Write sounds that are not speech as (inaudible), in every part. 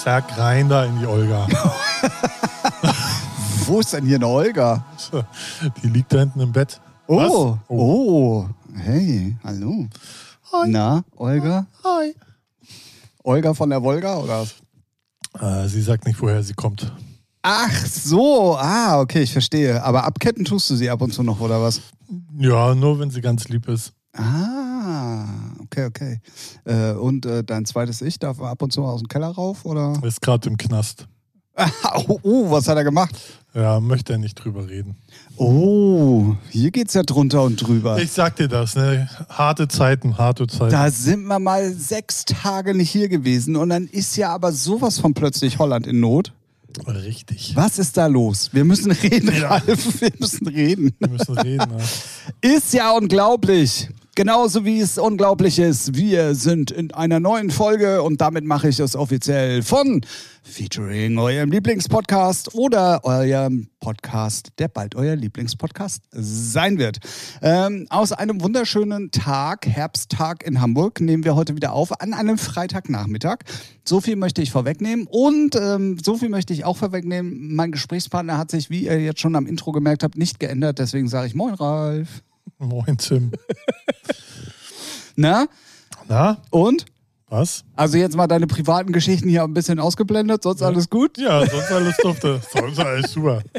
zack, rein da in die Olga. (laughs) Wo ist denn hier eine Olga? Die liegt da hinten im Bett. Oh, Was? oh, hey, hallo. Hi. Na, Olga? Hi. Olga von der Wolga oder was? Äh, sie sagt nicht, woher sie kommt. Ach so, ah, okay, ich verstehe. Aber abketten tust du sie ab und zu noch, oder was? Ja, nur wenn sie ganz lieb ist. Ah, okay, okay. Äh, und äh, dein zweites Ich darf ab und zu aus dem Keller rauf, oder? Ist gerade im Knast. (laughs) oh, oh, was hat er gemacht? Ja, möchte er nicht drüber reden. Oh, hier geht's ja drunter und drüber. Ich sag dir das, ne? Harte Zeiten, harte Zeiten. Da sind wir mal sechs Tage nicht hier gewesen und dann ist ja aber sowas von plötzlich Holland in Not. Richtig. Was ist da los? Wir müssen reden, Ja. Ralf. Wir müssen reden. Wir müssen reden. Ne? (laughs) Ist ja unglaublich. Genauso wie es unglaublich ist. Wir sind in einer neuen Folge und damit mache ich es offiziell von Featuring eurem Lieblingspodcast oder eurem Podcast, der bald euer Lieblingspodcast sein wird. Ähm, aus einem wunderschönen Tag, Herbsttag in Hamburg, nehmen wir heute wieder auf an einem Freitagnachmittag. So viel möchte ich vorwegnehmen und ähm, so viel möchte ich auch vorwegnehmen. Mein Gesprächspartner hat sich, wie ihr jetzt schon am Intro gemerkt habt, nicht geändert. Deswegen sage ich Moin, Ralf. Moin, Tim. Na? Na, Und? was? Also jetzt mal deine privaten Geschichten hier ein bisschen ausgeblendet, sonst alles gut? Ja, sonst alles dufte. Sonst alles super. (laughs)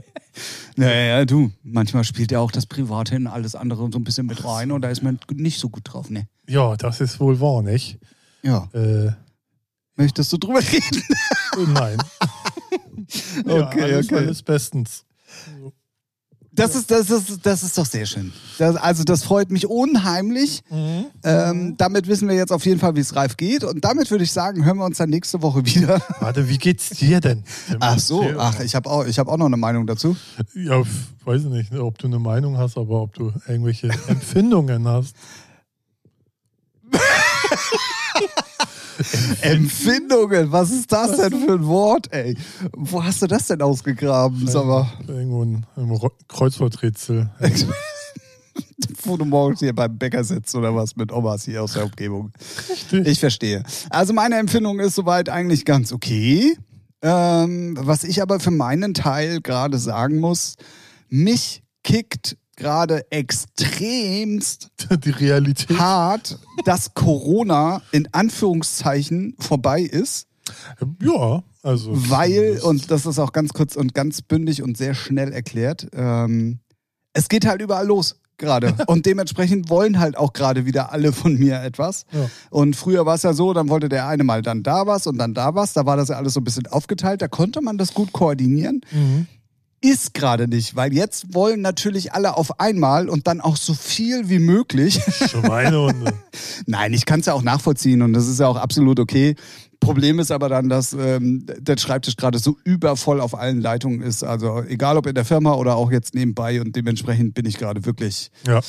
Naja, du, manchmal spielt ja auch das Private in alles andere so ein bisschen mit rein und da ist man nicht so gut drauf, ne? Ja, das ist wohl wahr, nicht? Ja. Äh, Möchtest du drüber reden? nein. (laughs) ja, Okay, alles, okay. alles bestens. Das ist, das ist, das ist doch sehr schön. Das, also das freut mich unheimlich. Ähm, damit wissen wir jetzt auf jeden Fall, wie es Ralf geht. Und damit würde ich sagen, hören wir uns dann nächste Woche wieder. Warte, wie geht's dir denn? (laughs) Ach so, ach, ich habe auch, ich hab auch noch eine Meinung dazu. Ja, weiß ich nicht, ob du eine Meinung hast, aber ob du irgendwelche (laughs) Empfindungen hast. Empfindungen, was ist das denn für ein Wort, ey? Wo hast du das denn ausgegraben, sag mal? Irgendwo ein, ein Kreuzworträtsel. (laughs) Wo du morgens hier beim Bäcker sitzt oder was mit Omas hier aus der Umgebung. Richtig. Ich verstehe. Also meine Empfindung ist soweit eigentlich ganz okay. Ähm, was ich aber für meinen Teil gerade sagen muss, mich kickt gerade extremst (laughs) Die Realität. hart, dass Corona in Anführungszeichen vorbei ist. Ja, also. Weil, und das ist auch ganz kurz und ganz bündig und sehr schnell erklärt, ähm, es geht halt überall los gerade. (laughs) und dementsprechend wollen halt auch gerade wieder alle von mir etwas. Ja. Und früher war es ja so, dann wollte der eine mal dann da was und dann da was. Da war das ja alles so ein bisschen aufgeteilt. Da konnte man das gut koordinieren. Mhm. Ist gerade nicht, weil jetzt wollen natürlich alle auf einmal und dann auch so viel wie möglich. Schweinehunde. (laughs) Nein, ich kann es ja auch nachvollziehen und das ist ja auch absolut okay. Problem ist aber dann, dass ähm, der Schreibtisch gerade so übervoll auf allen Leitungen ist. Also egal ob in der Firma oder auch jetzt nebenbei und dementsprechend bin ich gerade wirklich Ja, ja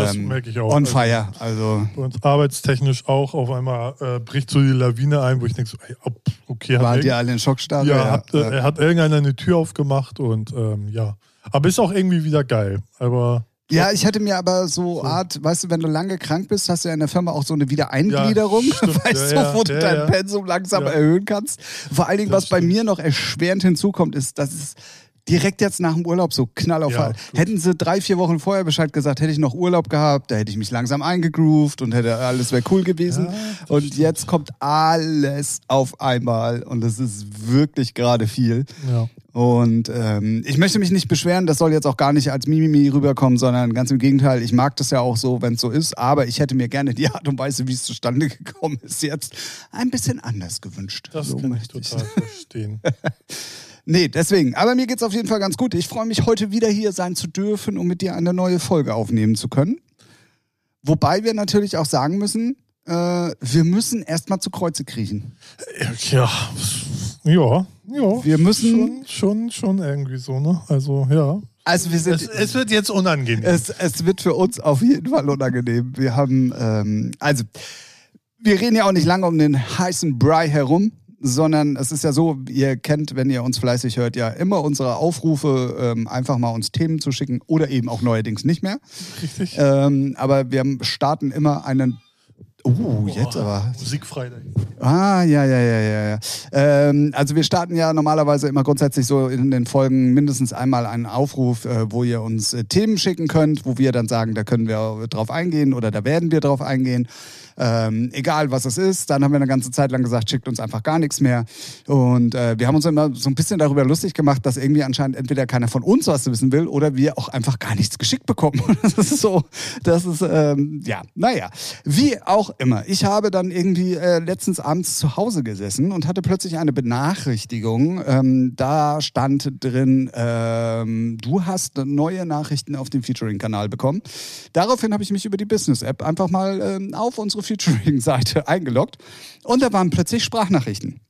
das ähm, merke ich auch. on Also, fire. Also Bei uns arbeitstechnisch auch auf einmal äh, bricht so die Lawine ein, wo ich denke so, ey, ob- okay, waren die irgend- alle in Schockstarre? ja, hat, äh, ja. er hat irgendeiner eine Tür aufgemacht und ähm, ja. Aber ist auch irgendwie wieder geil. Aber Ja, ich hätte mir aber so Art, weißt du, wenn du lange krank bist, hast du ja in der Firma auch so eine Wiedereingliederung, Ja, (laughs) stimmt. weißt Ja, du, wo ja, du dein. Pensum langsam erhöhen kannst. Vor allen Dingen, Das was bei stimmt. mir noch erschwerend hinzukommt, ist, dass es direkt jetzt nach dem Urlaub so knall auf Ja. Hätten sie drei, vier Wochen vorher Bescheid gesagt, hätte ich noch Urlaub gehabt, da hätte ich mich langsam eingegroovt und hätte alles wäre cool gewesen. Ja, und jetzt kommt alles auf einmal und das ist wirklich gerade viel. ja. Und ähm, ich möchte mich nicht beschweren, das soll jetzt auch gar nicht als Mimimi rüberkommen, sondern ganz im Gegenteil, ich mag das ja auch so, wenn es so ist, aber ich hätte mir gerne die Art und Weise, wie es zustande (laughs) gekommen ist, jetzt ein bisschen anders gewünscht. Das so kann ich total verstehen. (laughs) Nee, deswegen. Aber mir geht's auf jeden Fall ganz gut. Ich freue mich, heute wieder hier sein zu dürfen, um mit dir eine neue Folge aufnehmen zu können. Wobei wir natürlich auch sagen müssen, äh, wir müssen erstmal zu Kreuze kriechen. Ja, ja, ja. Wir müssen- Schon, schon, schon irgendwie so, ne? Also, ja. Also wir sind. Es, es wird jetzt unangenehm. Es, es wird für uns auf jeden Fall unangenehm. Wir haben, ähm, also, wir reden ja auch nicht lange um den heißen Brei herum, sondern es ist ja so, ihr kennt, wenn ihr uns fleißig hört, ja immer unsere Aufrufe, ähm, einfach mal uns Themen zu schicken oder eben auch neuerdings nicht mehr. Richtig. Ähm, aber wir starten immer einen Uh, jetzt aber. Musikfreitag. Ah, ja, ja, ja, ja, ja. Ähm, also wir starten ja normalerweise immer grundsätzlich so in den Folgen mindestens einmal einen Aufruf, äh, wo ihr uns äh, Themen schicken könnt, wo wir dann sagen, da können wir drauf eingehen oder da werden wir drauf eingehen. Ähm, egal was es ist, dann haben wir eine ganze Zeit lang gesagt, schickt uns einfach gar nichts mehr. Und äh, wir haben uns immer so ein bisschen darüber lustig gemacht, dass irgendwie anscheinend entweder keiner von uns was wissen will oder wir auch einfach gar nichts geschickt bekommen. (laughs) Das ist so, das ist, ähm, ja, naja, wie auch immer. Ich habe dann irgendwie äh, letztens abends zu Hause gesessen und hatte plötzlich eine Benachrichtigung. Ähm, da stand drin, ähm, du hast neue Nachrichten auf dem Featuring-Kanal bekommen. Daraufhin habe ich mich über die Business-App einfach mal ähm, auf unsere Featuring-Seite (laughs) eingeloggt und da waren plötzlich Sprachnachrichten.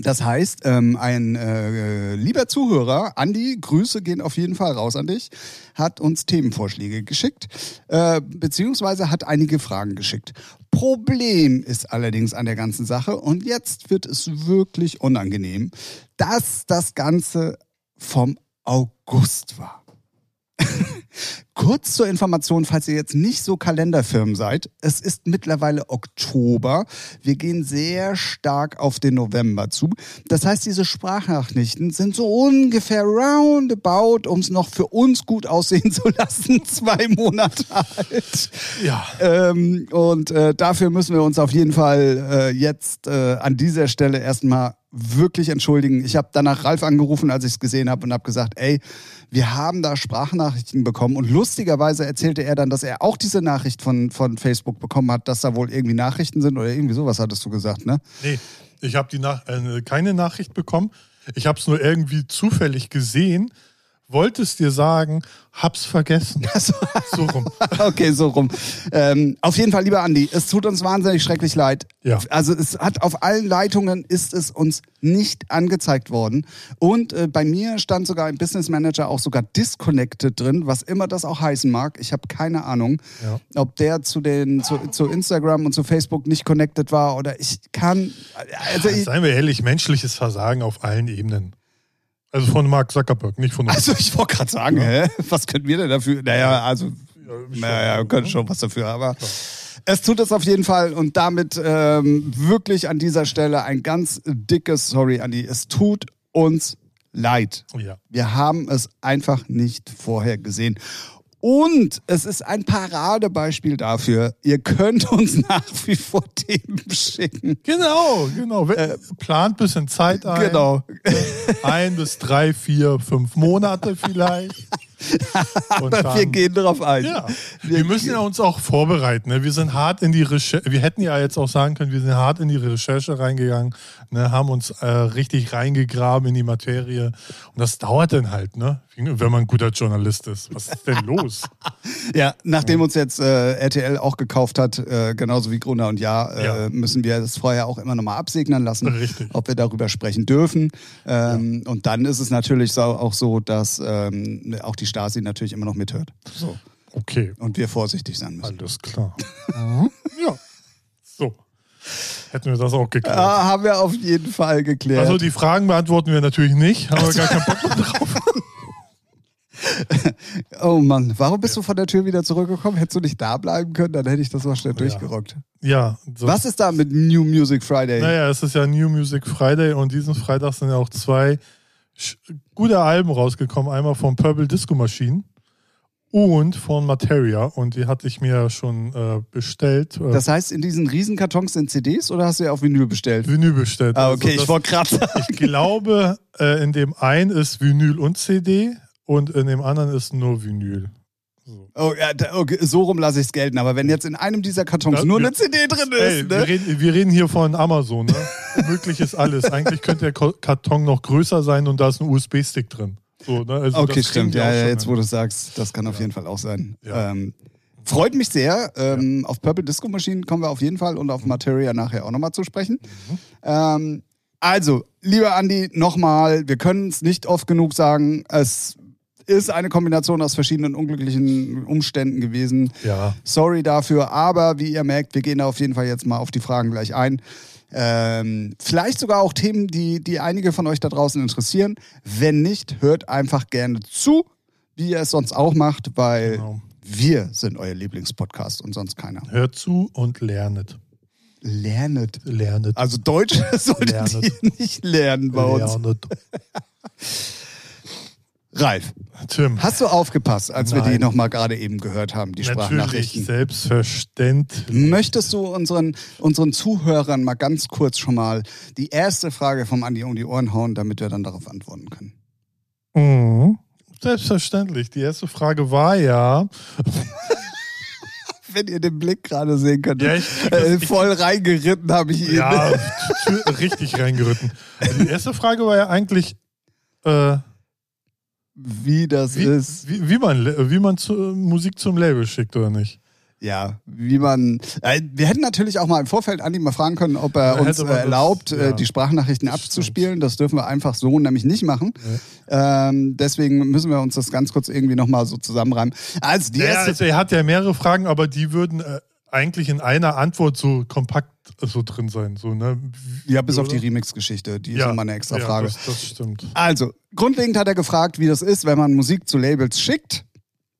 Das heißt, ähm, ein äh, lieber Zuhörer, Andi, Grüße gehen auf jeden Fall raus an dich, hat uns Themenvorschläge geschickt, äh, beziehungsweise hat einige Fragen geschickt. Problem ist allerdings an der ganzen Sache, und jetzt wird es wirklich unangenehm, dass das Ganze vom August war. (laughs) Kurz zur Information, falls ihr jetzt nicht so Kalenderfirmen seid. Es ist mittlerweile Oktober. Wir gehen sehr stark auf den November zu. Das heißt, diese Sprachnachrichten sind so ungefähr roundabout, um es noch für uns gut aussehen zu lassen, (laughs) zwei Monate alt. Ja. Ähm, und äh, dafür müssen wir uns auf jeden Fall äh, jetzt äh, an dieser Stelle erstmal wirklich entschuldigen. Ich habe danach Ralf angerufen, als ich es gesehen habe und habe gesagt, ey, wir haben da Sprachnachrichten bekommen und lustigerweise erzählte er dann, dass er auch diese Nachricht von, von Facebook bekommen hat, dass da wohl irgendwie Nachrichten sind oder irgendwie sowas hattest du gesagt, ne? Nee, ich habe Nach äh, keine Nachricht bekommen. Ich habe es nur irgendwie zufällig gesehen wollte es dir sagen, hab's vergessen. So, So rum. (laughs) okay, so rum. Ähm, auf jeden Fall, lieber Andi, es tut uns wahnsinnig schrecklich leid. Ja. Also es hat auf allen Leitungen ist es uns nicht angezeigt worden. Und äh, bei mir stand sogar im Business Manager auch sogar disconnected drin, was immer das auch heißen mag. Ich habe keine Ahnung, Ja. ob der zu den zu, zu Instagram und zu Facebook nicht connected war oder ich kann. Also ich, Seien wir ehrlich, menschliches Versagen auf allen Ebenen. Also von Mark Zuckerberg, nicht von uns. also ich wollte gerade sagen, hä? was können wir denn dafür? Naja, also Naja, wir können schon was dafür, aber es tut es auf jeden Fall und damit ähm, wirklich an dieser Stelle ein ganz dickes Sorry, Andi. Es tut uns leid. ja. Wir haben es einfach nicht vorher gesehen. Und es ist ein Paradebeispiel dafür. Ihr könnt uns (laughs) nach wie vor Themen schicken. Genau, genau. We- Plant bisschen Zeit ein. Äh, Genau. Ein bis drei, vier, fünf Monate vielleicht. (laughs) Aber wir gehen darauf ein. Ja, wir müssen ja uns auch vorbereiten. Ne? Wir sind hart in die Recherche. Wir hätten ja jetzt auch sagen können, wir sind hart in die Recherche reingegangen, ne? haben uns äh, richtig reingegraben in die Materie. Und das dauert dann halt, ne? Wenn man ein guter Journalist ist. Was ist denn los? (laughs) Ja, nachdem uns jetzt äh, RTL auch gekauft hat, äh, genauso wie Gruner und Ja, äh, Ja. müssen wir das vorher auch immer nochmal absegnen lassen, Richtig. ob wir darüber sprechen dürfen. Ähm, Und dann ist es natürlich so, auch so, dass ähm, auch die Stasi natürlich immer noch mithört. So. Okay, Und wir vorsichtig sein müssen. alles klar. (laughs) Ja. So. Hätten wir das auch geklärt. Ah, haben wir auf jeden Fall geklärt. Also die Fragen beantworten wir natürlich nicht. Haben wir gar keinen Bock mehr drauf. (laughs) oh Mann, warum bist du von der Tür wieder zurückgekommen? Hättest du nicht da bleiben können, dann hätte ich das mal schnell durchgerockt. Ja. So. Was ist da mit New Music Friday? Naja, es ist ja New Music Friday und diesen Freitag sind ja auch zwei gute Alben rausgekommen. Einmal von Purple Disco Machine und von Materia und die hatte ich mir schon äh, bestellt. Äh, Das heißt, in diesen Riesenkartons sind CDs oder hast du ja auf Vinyl bestellt? Vinyl bestellt. Ah, Also okay, das, (laughs) ich wollte gerade ich glaube, äh, in dem einen ist Vinyl und CD und in dem anderen ist nur Vinyl. So. Oh, ja, okay, so rum lasse ich es gelten. Aber wenn jetzt in einem dieser Kartons Ja, nur wir- eine CD drin Ey, ist, wir, ne? reden, wir reden hier von Amazon. Ne? (laughs) Möglich ist alles. Eigentlich könnte der Karton noch größer sein und da ist ein USB-Stick drin. So, ne? also Okay, stimmt. Ja, ja, jetzt hin. wo du es sagst, das kann auf jeden Fall auch sein. Ja. Ähm, freut mich sehr. Ähm, Auf Purple Disco Machine kommen wir auf jeden Fall und auf Materia nachher auch nochmal zu sprechen. Mhm. Ähm, also, lieber Andi, nochmal, wir können es nicht oft genug sagen, es ist eine Kombination aus verschiedenen unglücklichen Umständen gewesen. Ja, Sorry dafür, aber wie ihr merkt, wir gehen da auf jeden Fall jetzt mal auf die Fragen gleich ein. Ähm, vielleicht sogar auch Themen, die, die einige von euch da draußen interessieren. Wenn nicht, hört einfach gerne zu, wie ihr es sonst auch macht, weil Genau. wir sind euer Lieblingspodcast und sonst keiner. hört zu und lernet. Lernet. Lernet. Also Deutsch (laughs) solltet Lernet. ihr nicht lernen bei uns. Lernet. (laughs) Ralf, Tim. hast du aufgepasst, als wir die Nein. nochmal gerade eben gehört haben, die Natürlich, Sprachnachrichten? selbstverständlich. Möchtest du unseren, unseren Zuhörern mal ganz kurz schon mal die erste Frage vom Andi um die Ohren hauen, damit wir dann darauf antworten können? Mhm. Selbstverständlich. Die erste Frage war ja. (laughs) Wenn ihr den Blick gerade sehen könnt, Ja, ich- äh, voll reingeritten habe ich ihn. Ja, richtig reingeritten. Die erste Frage war ja eigentlich, äh, Wie das wie, ist. wie, wie man, wie man zu, Musik zum Label schickt oder nicht. Ja, wie man. Äh, wir hätten natürlich auch mal im Vorfeld Andi mal fragen können, ob er Ja, uns äh, man das- erlaubt, äh, ja. die Sprachnachrichten abzuspielen. Das dürfen wir einfach so nämlich nicht machen. Ähm, deswegen müssen wir uns das ganz kurz irgendwie nochmal so zusammenreimen. Also die Ja, erste. also er hat ja mehrere Fragen, aber die würden äh, eigentlich in einer Antwort so kompakt so drin sein. So, ne? ja, bis auf die Oder? Remix-Geschichte. Die ist nochmal eine extra ja, Frage. Das, das stimmt. Also, grundlegend hat er gefragt, wie das ist, wenn man Musik zu Labels schickt.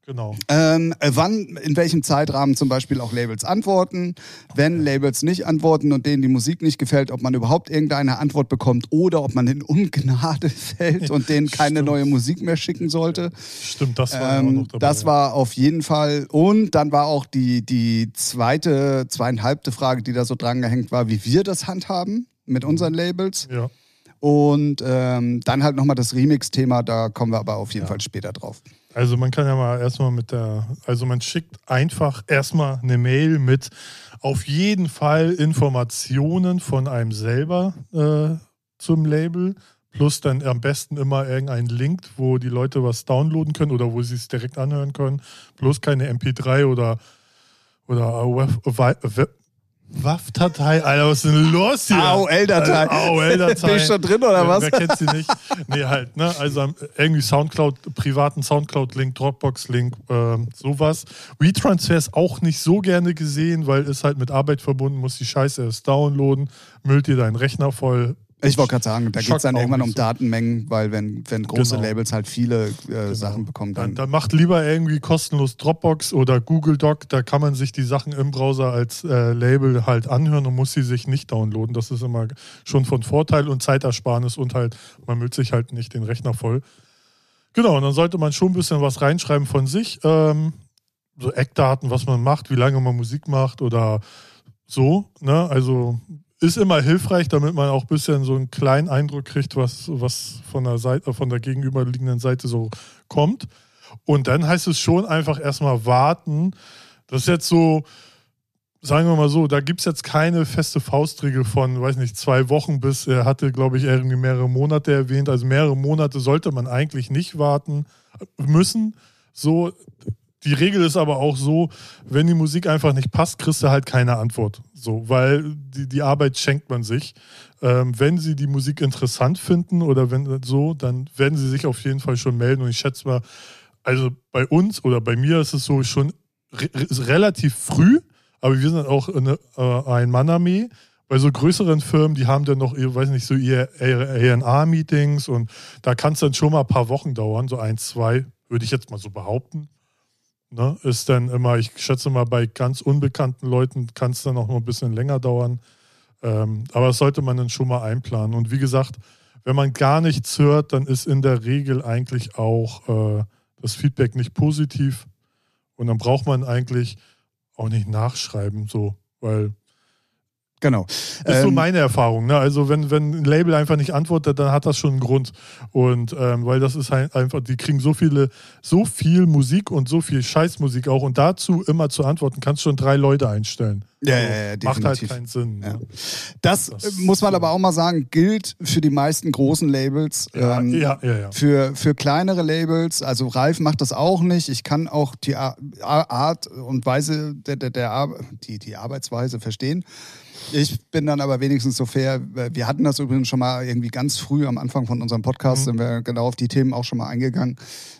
Genau. Ähm, äh, wann, in welchem Zeitrahmen zum Beispiel auch Labels antworten. Wenn Labels nicht antworten und denen die Musik nicht gefällt, ob man überhaupt irgendeine Antwort bekommt oder ob man in Ungnade (laughs) fällt und denen (laughs) keine Stimmt. neue Musik mehr schicken sollte. Stimmt, das war Ähm, noch dabei. das war auf jeden Fall. Und dann war auch die, die zweite, zweieinhalbte Frage, die da so dran gehängt war, wie wir das handhaben mit unseren Labels. Ja. Und ähm, dann halt nochmal das Remix-Thema, da kommen wir aber auf jeden Ja. Fall später drauf. Also man kann ja mal erstmal mit der, also man schickt einfach erstmal eine Mail mit auf jeden Fall Informationen von einem selber äh, zum Label, plus dann am besten immer irgendein Link, wo die Leute was downloaden können oder wo sie es direkt anhören können, plus keine MP3 oder oder WAV WAV-Datei, Alter, was ist denn los hier? AOL-Datei. AOL-Datei. Bin ich schon drin oder was? Wer kennt sie nicht? Nee, halt, ne? Also am- irgendwie Soundcloud, privaten Soundcloud-Link, Dropbox-Link, ähm, sowas. WeTransfer ist auch nicht so gerne gesehen, weil ist halt mit Arbeit verbunden, muss die Scheiße erst downloaden, müllt dir deinen Rechner voll. Ich wollte gerade sagen, da geht es dann irgendwann um so. Datenmengen, weil wenn, wenn große Genau. Labels halt viele äh, Sachen bekommen, Dann, dann. dann macht lieber irgendwie kostenlos Dropbox oder Google Doc, da kann man sich die Sachen im Browser als äh, Label halt anhören und muss sie sich nicht downloaden. Das ist immer schon von Vorteil und Zeitersparnis und halt, man müllt sich halt nicht den Rechner voll. Genau, und dann sollte man schon ein bisschen was reinschreiben von sich. Ähm, so Eckdaten, was man macht, wie lange man Musik macht oder so. Ne? Also ist immer hilfreich, damit man auch ein bisschen so einen kleinen Eindruck kriegt, was, was von der Seite, von der gegenüberliegenden Seite so kommt. Und dann heißt es schon einfach erstmal warten. Das ist jetzt so, sagen wir mal so, da gibt es jetzt keine feste Faustregel von, weiß nicht, zwei Wochen bis, er hatte, glaube ich, irgendwie mehrere Monate erwähnt. Also mehrere Monate sollte man eigentlich nicht warten müssen. So, die Regel ist aber auch so, wenn die Musik einfach nicht passt, kriegst du halt keine Antwort. So, weil die, die Arbeit schenkt man sich. Ähm, wenn sie die Musik interessant finden oder wenn so, dann werden sie sich auf jeden Fall schon melden. Und ich schätze mal, also bei uns oder bei mir ist es so schon re re- relativ früh, aber wir sind auch eine, äh, ein Mann-Armee. Bei so größeren Firmen, die haben dann noch, weiß nicht, so ihr A&R-Meetings und da kann es dann schon mal ein paar Wochen dauern, so ein, zwei, würde ich jetzt mal so behaupten. Ne? Ist dann immer, ich schätze mal, bei ganz unbekannten Leuten kann es dann auch noch ein bisschen länger dauern. Ähm, aber das sollte man dann schon mal einplanen. Und wie gesagt, wenn man gar nichts hört, dann ist in der Regel eigentlich auch äh, das Feedback nicht positiv. Und dann braucht man eigentlich auch nicht nachschreiben, so, weil Genau. das ist so Ähm, meine Erfahrung. Ne? Also wenn, wenn ein Label einfach nicht antwortet, dann hat das schon einen Grund. Und ähm, weil das ist halt einfach, die kriegen so viele, so viel Musik und so viel Scheißmusik auch. Und dazu immer zu antworten, kannst du schon drei Leute einstellen. Ja, Also, ja, ja, Macht halt definitiv. keinen Sinn. Ja. Ne? Das, Das äh, muss man so. aber auch mal sagen, gilt für die meisten großen Labels. Ja, Ähm, ja, ja, ja. Für, für kleinere Labels, also Ralf macht das auch nicht. Ich kann auch die Ar- Ar- Art und Weise der, der, der die, die Arbeitsweise verstehen. Ich bin dann aber wenigstens so fair. Wir hatten das übrigens schon mal irgendwie ganz früh am Anfang von unserem Podcast, Mhm. sind wir genau auf die Themen auch schon mal eingegangen.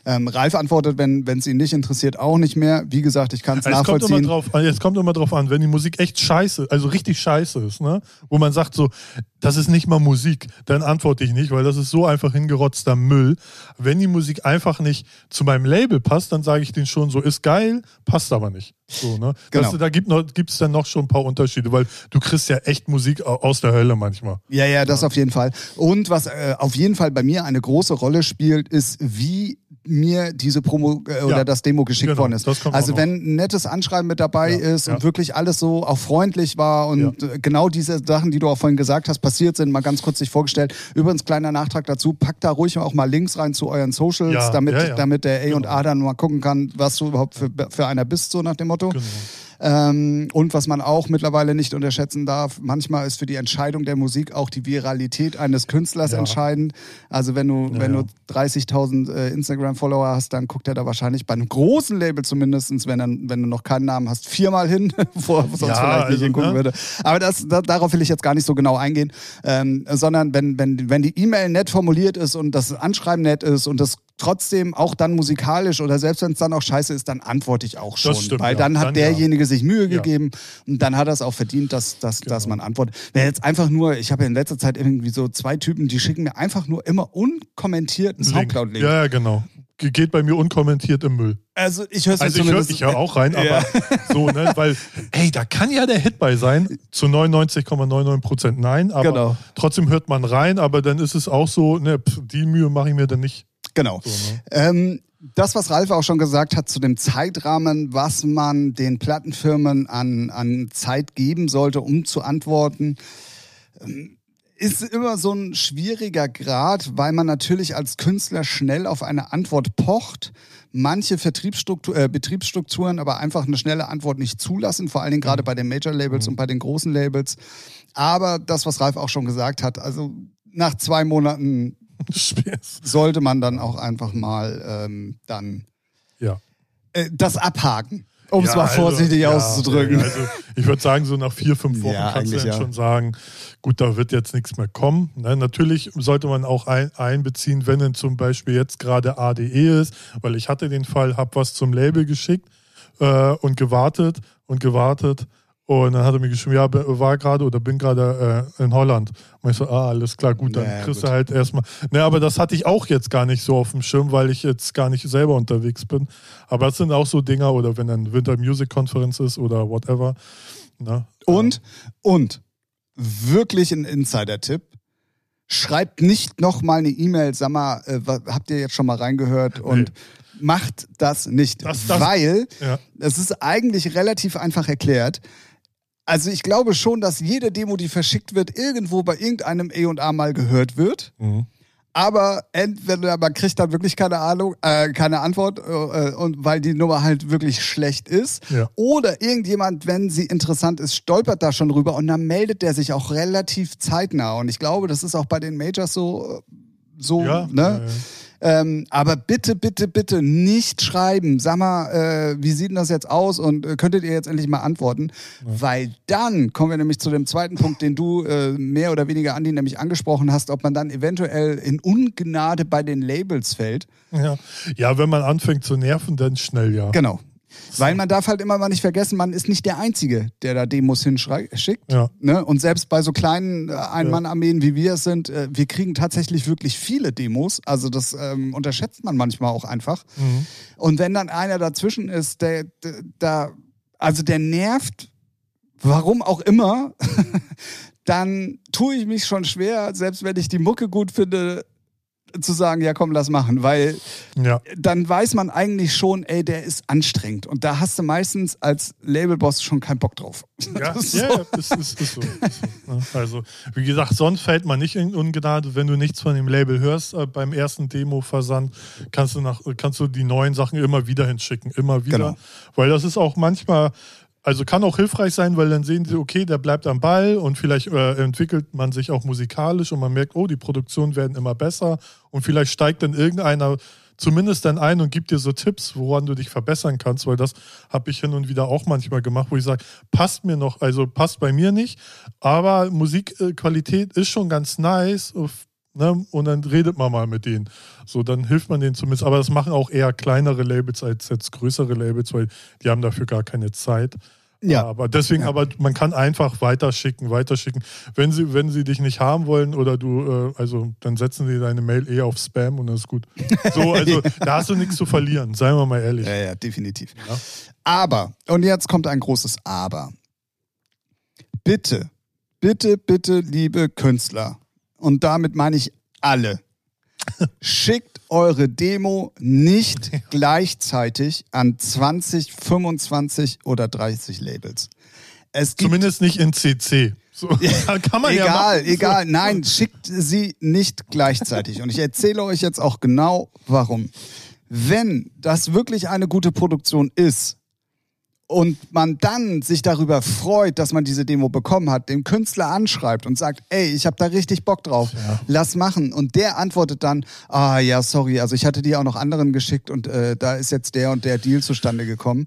Ähm, Ralf antwortet, wenn es ihn nicht interessiert, auch nicht mehr. Wie gesagt, ich kann es kommt, nachvollziehen. drauf, es kommt immer drauf an, wenn die Musik echt scheiße, also richtig scheiße ist, ne? Wo man sagt so, das ist nicht mal Musik, dann antworte ich nicht, weil das ist so einfach hingerotzter Müll. Wenn die Musik einfach nicht zu meinem Label passt, dann sage ich den schon so, ist geil, passt aber nicht. So, ne? Genau. Das, da gibt es dann noch schon ein paar Unterschiede, weil du kriegst ja echt Musik au- aus der Hölle manchmal. Ja, ja, das auf jeden Fall. Und was äh, auf jeden Fall bei mir eine große Rolle spielt, ist, wie mir diese Promo äh, oder Ja, das Demo geschickt genau, worden ist. Also wenn ein nettes Anschreiben mit dabei Ja, ist und wirklich alles so auch freundlich war und äh, genau diese Sachen, die du auch vorhin gesagt hast, passiert sind, mal ganz kurz sich vorgestellt. Übrigens kleiner Nachtrag dazu, packt da ruhig auch mal Links rein zu euren Socials, damit, damit der A und Genau. A dann mal gucken kann, was du überhaupt für, für einer bist, so nach dem Motto. Genau. Ähm, und was man auch mittlerweile nicht unterschätzen darf, manchmal ist für die Entscheidung der Musik auch die Viralität eines Künstlers Ja. entscheidend. Also wenn du, Ja, wenn du 30.000 äh, Instagram-Follower hast, dann guckt er da wahrscheinlich bei einem großen Label zumindestens, wenn, wenn du noch keinen Namen hast, viermal hin, (laughs) wo er sonst vielleicht nicht also, hingucken ne? würde. Aber das, da, darauf will ich jetzt gar nicht so genau eingehen, ähm, sondern wenn, wenn, wenn die E-Mail nett formuliert ist und das Anschreiben nett ist und das trotzdem auch dann musikalisch oder selbst wenn es dann auch scheiße ist, dann antworte ich auch schon. stimmt, weil ja. dann hat Dann ja. derjenige sich Mühe Ja. gegeben und dann hat er es auch verdient, dass, dass, dass Genau. man antwortet. Wer jetzt einfach nur, ich habe ja in letzter Zeit irgendwie so zwei Typen, die schicken mir einfach nur immer unkommentierten Link. Soundcloud-Link. Ja, ja, genau. Ge- Geht bei mir unkommentiert im Müll. Also ich höre es Also ich höre zumindest. ich hör auch rein, (laughs) aber Ja. so, ne, weil, ey, da kann ja der Hit bei sein, zu 99,99 Prozent nein, aber Genau. trotzdem hört man rein, aber dann ist es auch so, ne, pf, die Mühe mache ich mir dann nicht. Genau. So, ne? Ähm, das, was Ralf auch schon gesagt hat zu dem Zeitrahmen, was man den Plattenfirmen an, an Zeit geben sollte, um zu antworten, ähm, ist immer so ein schwieriger Grad, weil man natürlich als Künstler schnell auf eine Antwort pocht. Manche äh, Betriebsstrukturen aber einfach eine schnelle Antwort nicht zulassen, vor allen Dingen gerade bei den Major-Labels und bei den großen Labels. Aber das, was Ralf auch schon gesagt hat, also nach zwei Monaten. (laughs) sollte man dann auch einfach mal ähm, dann Ja. äh, das abhaken, um es Ja, mal also, vorsichtig ja, auszudrücken. ja, Also ich würde sagen, so nach vier, fünf Wochen Ja, kannst du dann schon sagen, gut, da wird jetzt nichts mehr kommen. Ne, natürlich sollte man auch ein, einbeziehen, wenn dann zum Beispiel jetzt gerade ADE ist, weil ich hatte den Fall, habe was zum Label geschickt äh, und gewartet und gewartet. Und dann hat er mir geschrieben, ja, war gerade oder bin gerade äh, in Holland. Und ich so, ah, alles klar, gut, dann Ja, kriegst gut. du halt erstmal. Ne, aber das hatte ich auch jetzt gar nicht so auf dem Schirm, weil ich jetzt gar nicht selber unterwegs bin. Aber das sind auch so Dinger, oder wenn dann Winter Music Conference ist oder whatever. Ne? Und, und, wirklich ein Insider-Tipp. Schreibt nicht nochmal eine E-Mail, sag mal, äh, habt ihr jetzt schon mal reingehört und macht das nicht. Das- das- weil Ja. es ist eigentlich relativ einfach erklärt. Also ich glaube schon, dass jede Demo, die verschickt wird, irgendwo bei irgendeinem E&A mal gehört wird. Mhm. Aber entweder man kriegt dann wirklich keine Ahnung, äh, keine Antwort, äh, und weil die Nummer halt wirklich schlecht ist. Ja. Oder irgendjemand, wenn sie interessant ist, stolpert da schon rüber und dann meldet der sich auch relativ zeitnah. Und ich glaube, das ist auch bei den Majors so, so, Ja, ne? ja, ja. Ähm, aber bitte, bitte, bitte nicht schreiben. Sag mal, äh, wie sieht denn das jetzt aus und äh, könntet ihr jetzt endlich mal antworten? Weil dann kommen wir nämlich zu dem zweiten Punkt, den du äh, mehr oder weniger, Andi, nämlich angesprochen hast, ob man dann eventuell in Ungnade bei den Labels fällt. Ja. ja, wenn man anfängt zu nerven, dann schnell ja. Genau. Weil man darf halt immer mal nicht vergessen, man ist nicht der Einzige, der da Demos hinschickt. Ja. Ne? Und selbst bei so kleinen äh, Ein-Mann-Armeen, wie wir es sind, äh, wir kriegen tatsächlich wirklich viele Demos. Also das ähm, unterschätzt man manchmal auch einfach. Mhm. Und wenn dann einer dazwischen ist, der, der da, also der nervt, warum auch immer, (laughs) dann tue ich mich schon schwer, selbst wenn ich die Mucke gut finde, zu sagen, ja komm, lass machen, weil Ja. dann weiß man eigentlich schon, ey, der ist anstrengend. Und da hast du meistens als Labelboss schon keinen Bock drauf. Ja, (laughs) Das ist so. ja, ist, ist, ist so. So ne? Also, wie gesagt, sonst fällt man nicht in Ungnade. Wenn du nichts von dem Label hörst äh, beim ersten Demo-Versand, kannst du, nach, kannst du die neuen Sachen immer wieder hinschicken. Immer wieder. Genau. Weil das ist auch manchmal, also kann auch hilfreich sein, weil dann sehen sie, okay, der bleibt am Ball und vielleicht äh, entwickelt man sich auch musikalisch und man merkt, oh, die Produktionen werden immer besser und vielleicht steigt dann irgendeiner zumindest dann ein und gibt dir so Tipps, woran du dich verbessern kannst, weil das habe ich hin und wieder auch manchmal gemacht, wo ich sage, passt mir noch, also passt bei mir nicht, aber Musikqualität ist schon ganz nice. Ne? Und dann redet man mal mit denen. So, dann hilft man denen zumindest. Aber das machen auch eher kleinere Labels als jetzt größere Labels, weil die haben dafür gar keine Zeit. Ja. Aber deswegen, Ja. aber man kann einfach weiterschicken, weiterschicken. Wenn sie, wenn sie dich nicht haben wollen oder du, äh, also dann setzen sie deine Mail eh auf Spam und das ist gut. So, also (laughs) da hast du nichts zu verlieren, seien wir mal ehrlich. Ja, ja, definitiv. Ja. Aber, und jetzt kommt ein großes Aber. Bitte, bitte, bitte, liebe Künstler, und damit meine ich alle, (laughs) schickt eure Demo nicht gleichzeitig an 20, 25 oder 30 Labels. Es gibt Zumindest nicht in CC. So, (laughs) kann man ja egal, machen. egal. Nein, schickt sie nicht gleichzeitig. Und ich erzähle euch jetzt auch genau, warum. Wenn das wirklich eine gute Produktion ist und man dann sich darüber freut, dass man diese Demo bekommen hat, den Künstler anschreibt und sagt, ey, ich habe da richtig Bock drauf, Ja. lass machen. Und der antwortet dann, ah ja, sorry, also ich hatte die auch noch anderen geschickt und äh, da ist jetzt der und der Deal zustande gekommen.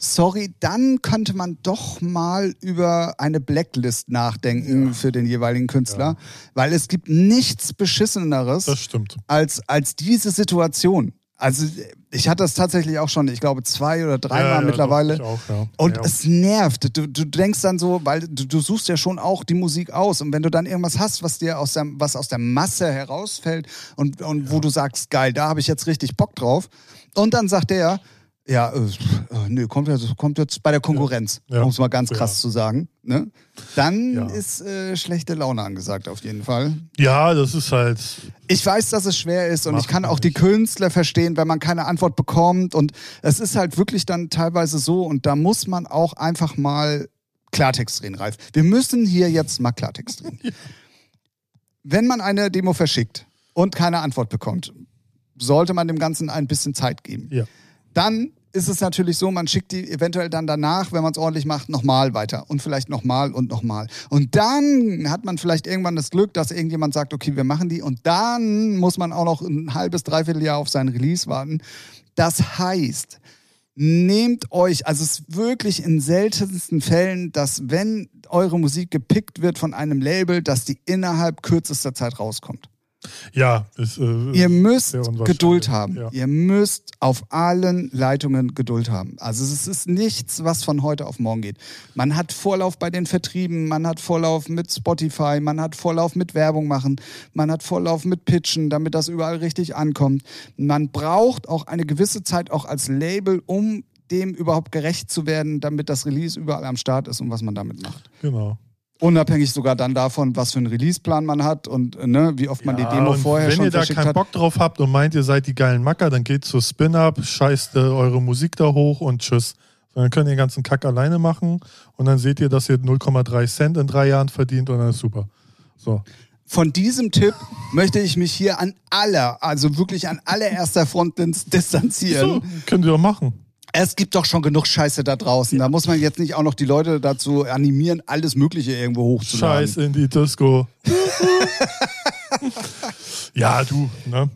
Sorry, dann könnte man doch mal über eine Blacklist nachdenken für den jeweiligen Künstler, weil es gibt nichts Beschisseneres Das stimmt. als, als diese Situation. Also ich hatte das tatsächlich auch schon, ich glaube, zwei oder dreimal Ja, ja, mittlerweile. auch, ja. Und es nervt. Du, du denkst dann so, weil du, du suchst ja schon auch die Musik aus. Und wenn du dann irgendwas hast, was dir aus der, was aus der Masse herausfällt und, und wo du sagst, geil, da habe ich jetzt richtig Bock drauf. Und dann sagt der, ja, äh, nö, kommt jetzt, kommt jetzt bei der Konkurrenz, Ja. um es mal ganz Ja. krass zu sagen. Ne? Dann Ja. ist äh, schlechte Laune angesagt, auf jeden Fall. Ja, das ist halt. Ich weiß, dass es schwer ist und ich kann auch die nicht. Künstler verstehen, wenn man keine Antwort bekommt. Und es ist halt wirklich dann teilweise so und da muss man auch einfach mal Klartext drehen, Ralf. Wir müssen hier jetzt mal Klartext drehen. (laughs) Wenn man eine Demo verschickt und keine Antwort bekommt, sollte man dem Ganzen ein bisschen Zeit geben. Ja. Dann ist es natürlich so, man schickt die eventuell dann danach, wenn man es ordentlich macht, nochmal weiter und vielleicht nochmal und nochmal. Und dann hat man vielleicht irgendwann das Glück, dass irgendjemand sagt, okay, wir machen die und dann muss man auch noch ein halbes, dreiviertel Jahr auf seinen Release warten. Das heißt, nehmt euch, also es ist wirklich in seltensten Fällen, dass wenn eure Musik gepickt wird von einem Label, dass die innerhalb kürzester Zeit rauskommt. Ja, ist, äh, Ihr müsst. Geduld haben. Ja. Ihr müsst auf allen Leitungen Geduld haben. Also es ist nichts, was von heute auf morgen geht. Man hat Vorlauf bei den Vertrieben, man hat Vorlauf mit Spotify, man hat Vorlauf mit Werbung machen, man hat Vorlauf mit Pitchen, damit das überall richtig ankommt. Man braucht auch eine gewisse Zeit auch als Label, um dem überhaupt gerecht zu werden, damit das Release überall am Start ist und was man damit macht. Genau. Unabhängig sogar dann davon, was für einen Releaseplan man hat und äh, ne, wie oft man die Ja, Demo und vorher wenn schon ihr da keinen hat. Bock drauf habt und meint, ihr seid die geilen Macker, dann geht zur Spin-Up, scheißt äh, eure Musik da hoch und tschüss. Dann könnt ihr den ganzen Kack alleine machen und dann seht ihr, dass ihr 0,3 Cent in drei Jahren verdient und dann ist super. So. Von diesem Tipp möchte ich mich hier an aller, also wirklich an allererster Front dis- distanzieren. so könnt ihr doch machen. Es gibt doch schon genug Scheiße da draußen. Da muss man jetzt nicht auch noch die Leute dazu animieren, alles Mögliche irgendwo hochzuladen. Scheiß in die Disco. (laughs) ja, du, ne?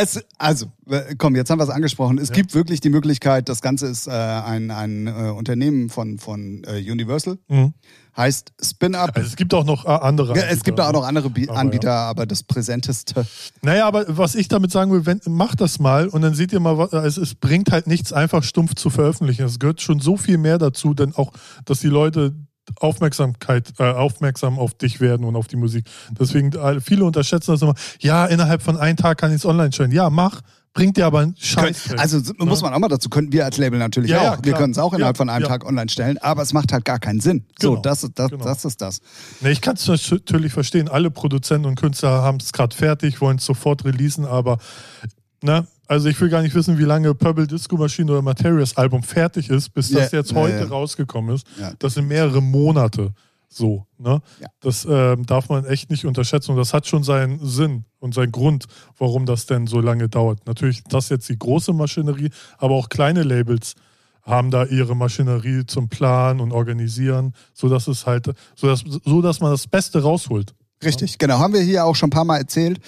Es, also, äh, komm, jetzt haben wir es angesprochen. Es gibt wirklich die Möglichkeit, das Ganze ist äh, ein, ein äh, Unternehmen von, von äh, Universal, Mhm. Heißt Spin Up. Also es gibt auch noch äh, andere. Ja, es gibt auch noch andere Bi Aber Anbieter, aber das präsenteste. Naja, aber was ich damit sagen will, wenn, macht das mal und dann seht ihr mal, es, es bringt halt nichts, einfach stumpf zu veröffentlichen. Es gehört schon so viel mehr dazu, denn auch, dass die Leute Aufmerksamkeit, äh, aufmerksam auf dich werden und auf die Musik. Deswegen, äh, viele unterschätzen das immer. Ja, innerhalb von einem Tag kann ich es online stellen. Ja, mach. Bringt dir aber einen Scheiß. Also s- muss man auch mal dazu, können wir als Label natürlich Ja, ja, auch. wir klar. können es auch innerhalb Ja, von einem ja. Tag online stellen, aber es macht halt gar keinen Sinn. So, Genau, das, das, genau. das ist das. Ne, ich kann es natürlich verstehen. Alle Produzenten und Künstler haben es gerade fertig, wollen es sofort releasen, aber ne, also ich will gar nicht wissen, wie lange Purple Disco Machine oder Materials Album fertig ist, bis das Ja, jetzt ja, heute ja. rausgekommen ist. Ja. Das sind mehrere Monate so. Ne? Ja. Das ähm, darf man echt nicht unterschätzen und das hat schon seinen Sinn und seinen Grund, warum das denn so lange dauert. Natürlich, das jetzt die große Maschinerie, aber auch kleine Labels haben da ihre Maschinerie zum Planen und Organisieren, sodass es halt, sodass, so dass man das Beste rausholt. Richtig, genau. Haben wir hier auch schon ein paar Mal erzählt.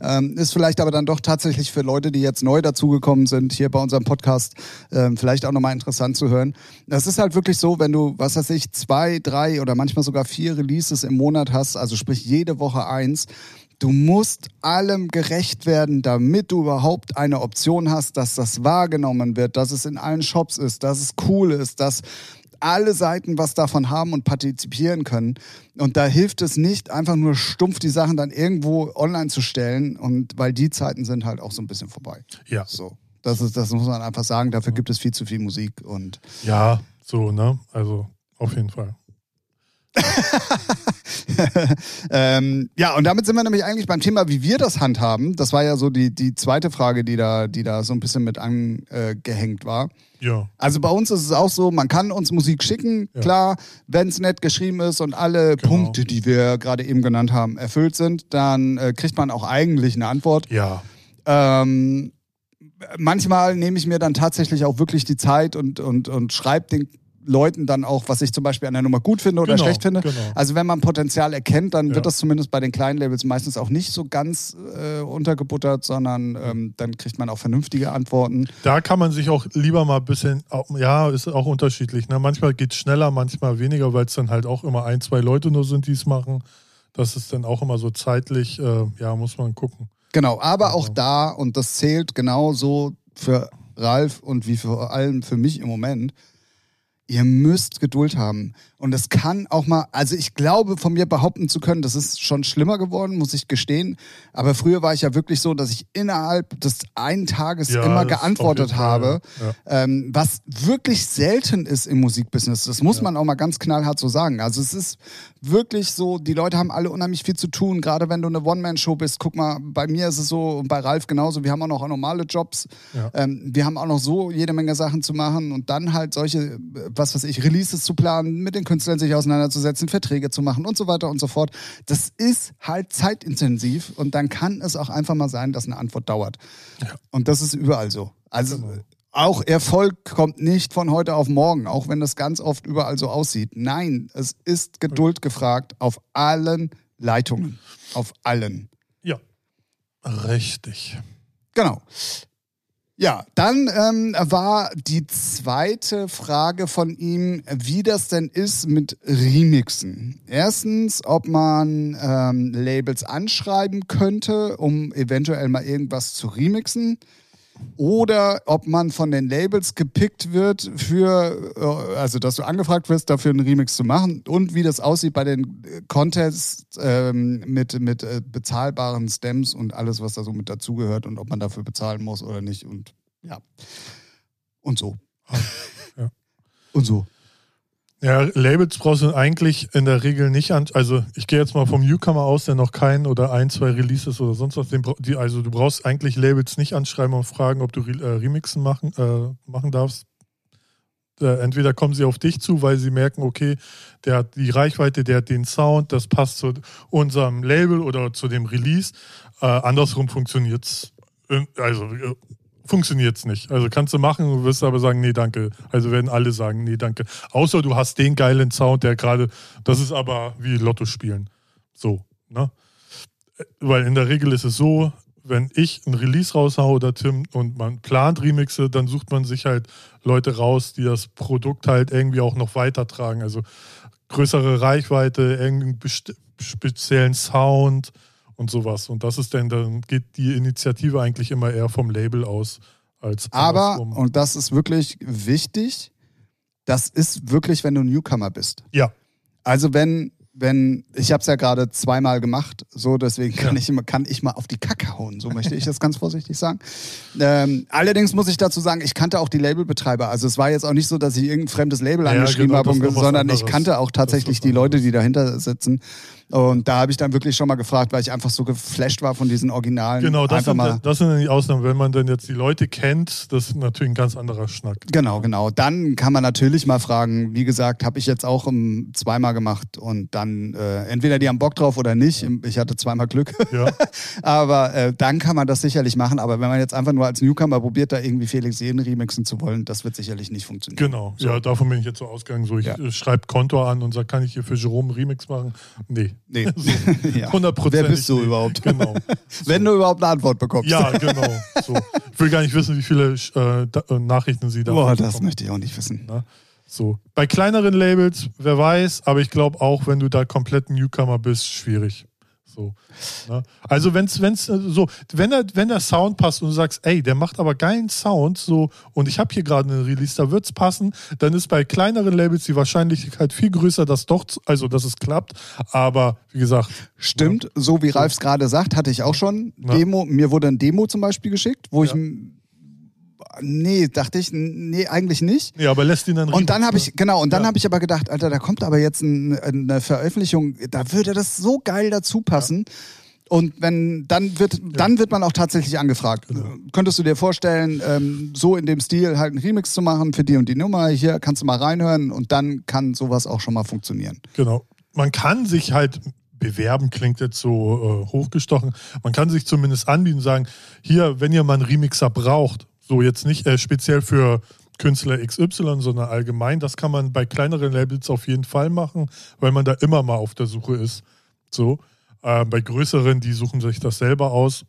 Ja. Ähm, ist vielleicht aber dann doch tatsächlich für Leute, die jetzt neu dazugekommen sind, hier bei unserem Podcast, ähm, vielleicht auch nochmal interessant zu hören. Das ist halt wirklich so, wenn du, was weiß ich, zwei, drei oder manchmal sogar vier Releases im Monat hast, also sprich jede Woche eins, Du musst allem gerecht werden, damit du überhaupt eine Option hast, dass das wahrgenommen wird, dass es in allen Shops ist, dass es cool ist, dass alle Seiten was davon haben und partizipieren können. Und da hilft es nicht, einfach nur stumpf die Sachen dann irgendwo online zu stellen. Und weil die Zeiten sind halt auch so ein bisschen vorbei. Ja. So. Das, ist, das muss man einfach sagen. Dafür gibt es viel zu viel Musik. Und Ja, so, ne? Also auf jeden Fall. (laughs) ähm, ja, und damit sind wir nämlich eigentlich beim Thema, wie wir das handhaben. Das war ja so die, die zweite Frage, die da, die da so ein bisschen mit angehängt war. Ja. Also bei uns ist es auch so, man kann uns Musik schicken, Ja. klar, wenn es nett geschrieben ist und alle Genau. Punkte, die wir gerade eben genannt haben, erfüllt sind, dann äh, kriegt man auch eigentlich eine Antwort. Ja. Ähm, manchmal nehme ich mir dann tatsächlich auch wirklich die Zeit und, und, und schreibe den Leuten dann auch, was ich zum Beispiel an der Nummer gut finde oder Genau, schlecht finde. genau. Also wenn man Potenzial erkennt, dann Ja. wird das zumindest bei den kleinen Labels meistens auch nicht so ganz äh, untergebuttert, sondern ähm, dann kriegt man auch vernünftige Antworten. Da kann man sich auch lieber mal ein bisschen, ja, ist auch unterschiedlich. Ne? Manchmal geht es schneller, manchmal weniger, weil es dann halt auch immer ein, zwei Leute nur sind, die es machen. Das ist dann auch immer so zeitlich, äh, ja, muss man gucken. Genau, aber auch Ja. da, und das zählt genauso für Ralf und wie vor allem für mich im Moment, ihr müsst Geduld haben. Und es kann auch mal, also ich glaube, von mir behaupten zu können, das ist schon schlimmer geworden, muss ich gestehen. Aber früher war ich ja wirklich so, dass ich innerhalb des einen Tages Ja, immer das geantwortet habe. ja. Ähm, was wirklich selten ist im Musikbusiness. Das muss man auch mal ganz knallhart so sagen. Also es ist wirklich so, die Leute haben alle unheimlich viel zu tun, gerade wenn du eine One-Man-Show bist. Guck mal, bei mir ist es so und bei Ralf genauso, wir haben auch noch normale Jobs. Ja. Ähm, wir haben auch noch so jede Menge Sachen zu machen und dann halt solche, äh, was weiß ich, Releases zu planen, mit den Künstlern sich auseinanderzusetzen, Verträge zu machen und so weiter und so fort. Das ist halt zeitintensiv und dann kann es auch einfach mal sein, dass eine Antwort dauert. Und das ist überall so. Also auch Erfolg kommt nicht von heute auf morgen, auch wenn das ganz oft überall so aussieht. Nein, es ist Geduld gefragt auf allen Leitungen. Auf allen. Ja. Richtig. Genau. Ja, dann ähm, war die zweite Frage von ihm, wie das denn ist mit Remixen. Erstens, ob man ähm, Labels anschreiben könnte, um eventuell mal irgendwas zu remixen. Oder ob man von den Labels gepickt wird für, äh, also dass du angefragt wirst, dafür einen Remix zu machen und wie das aussieht bei den Contests ähm, mit, mit äh, bezahlbaren Stems und alles, was da so mit dazugehört und ob man dafür bezahlen muss oder nicht und ja. Und so. Ja. Und so. Ja, Labels brauchst du eigentlich in der Regel nicht an. Also ich gehe jetzt mal vom Newcomer aus, der noch keinen oder ein, zwei Releases oder sonst was. Den, die, also du brauchst eigentlich Labels nicht anschreiben und fragen, ob du Re äh, Remixen machen, äh, machen darfst. Äh, entweder kommen sie auf dich zu, weil sie merken, okay, der hat die Reichweite, der hat den Sound, das passt zu unserem Label oder zu dem Release. Äh, andersrum funktioniert's. äh, Also äh, funktioniert's nicht. Also kannst du machen, du wirst aber sagen, nee, danke. Also werden alle sagen, nee, danke. Außer du hast den geilen Sound, der gerade, das ist aber wie Lotto spielen. So, ne? Weil in der Regel ist es so, wenn ich ein Release raushaue oder Tim und man plant Remixe, dann sucht man sich halt Leute raus, die das Produkt halt irgendwie auch noch weitertragen. Also größere Reichweite, irgendeinen speziellen Sound und sowas. Und das ist dann, dann geht die Initiative eigentlich immer eher vom Label aus als Aber, andersrum. und das ist wirklich wichtig, das ist wirklich, wenn du Newcomer bist. ja, Also wenn, wenn, ich habe es ja gerade zweimal gemacht, so deswegen kann, Ja. ich immer, kann ich mal auf die Kacke hauen, so möchte ich das ganz vorsichtig sagen. Ähm, allerdings muss ich dazu sagen, ich kannte auch die Labelbetreiber. Also es war jetzt auch nicht so, dass ich irgendein fremdes Label Ja, angeschrieben genau, habe, sondern ich kannte auch tatsächlich die Leute, die dahinter sitzen. Und da habe ich dann wirklich schon mal gefragt, weil ich einfach so geflasht war von diesen Originalen. genau, das sind, mal. das sind dann die Ausnahmen. Wenn man dann jetzt die Leute kennt, das ist natürlich ein ganz anderer Schnack. Genau, genau. Dann kann man natürlich mal fragen, wie gesagt, habe ich jetzt auch um, zweimal gemacht und dann äh, entweder die haben Bock drauf oder nicht. Ich hatte zweimal Glück. Ja, (laughs) aber äh, dann kann man das sicherlich machen. Aber wenn man jetzt einfach nur als Newcomer probiert, da irgendwie Felix Jeden remixen zu wollen, das wird sicherlich nicht funktionieren. genau. So. Ja, davon bin ich jetzt so ausgegangen. So, ich Ja. äh, schreibe Konto an und sage, kann ich hier für Jerome Remix machen? Nee. Nee. (laughs) (laughs) ja. 100 Wer bist du überhaupt? Genau. Wenn du überhaupt eine Antwort bekommst. Ja, genau. So. Ich will gar nicht wissen, wie viele äh, äh, Nachrichten Sie da Boah, das möchte ich auch nicht wissen. Ne? So. Bei kleineren Labels, wer weiß, aber ich glaube auch, wenn du da komplett Newcomer bist, schwierig. So, ne? Also wenn's, wenn's äh, so, wenn der, wenn der Sound passt und du sagst, ey, der macht aber geilen Sound, so, und ich habe hier gerade einen Release, da wird's passen, dann ist bei kleineren Labels die Wahrscheinlichkeit viel größer, dass doch, also dass es klappt. Aber wie gesagt. Stimmt, ja. so wie Ralfs gerade sagt, hatte ich auch schon ja. Demo. Mir wurde ein Demo zum Beispiel geschickt, wo ja. ich nee, dachte ich, nee, eigentlich nicht. Ja, aber lässt ihn dann Und dann habe ich, genau, und dann ja. habe ich aber gedacht, Alter, da kommt aber jetzt ein, eine Veröffentlichung, da würde das so geil dazu passen. Ja. Und wenn, dann wird, dann wird man auch tatsächlich angefragt. Genau. Könntest du dir vorstellen, ähm, so in dem Stil halt einen Remix zu machen für die und die Nummer? Hier kannst du mal reinhören und dann kann sowas auch schon mal funktionieren. Genau. Man kann sich halt bewerben, klingt jetzt so äh, hochgestochen. Man kann sich zumindest anbieten und sagen, hier, wenn ihr mal einen Remixer braucht, so jetzt nicht äh, speziell für Künstler XY, sondern allgemein. Das kann man bei kleineren Labels auf jeden Fall machen, weil man da immer mal auf der Suche ist. So. Äh, bei größeren, die suchen sich das selber aus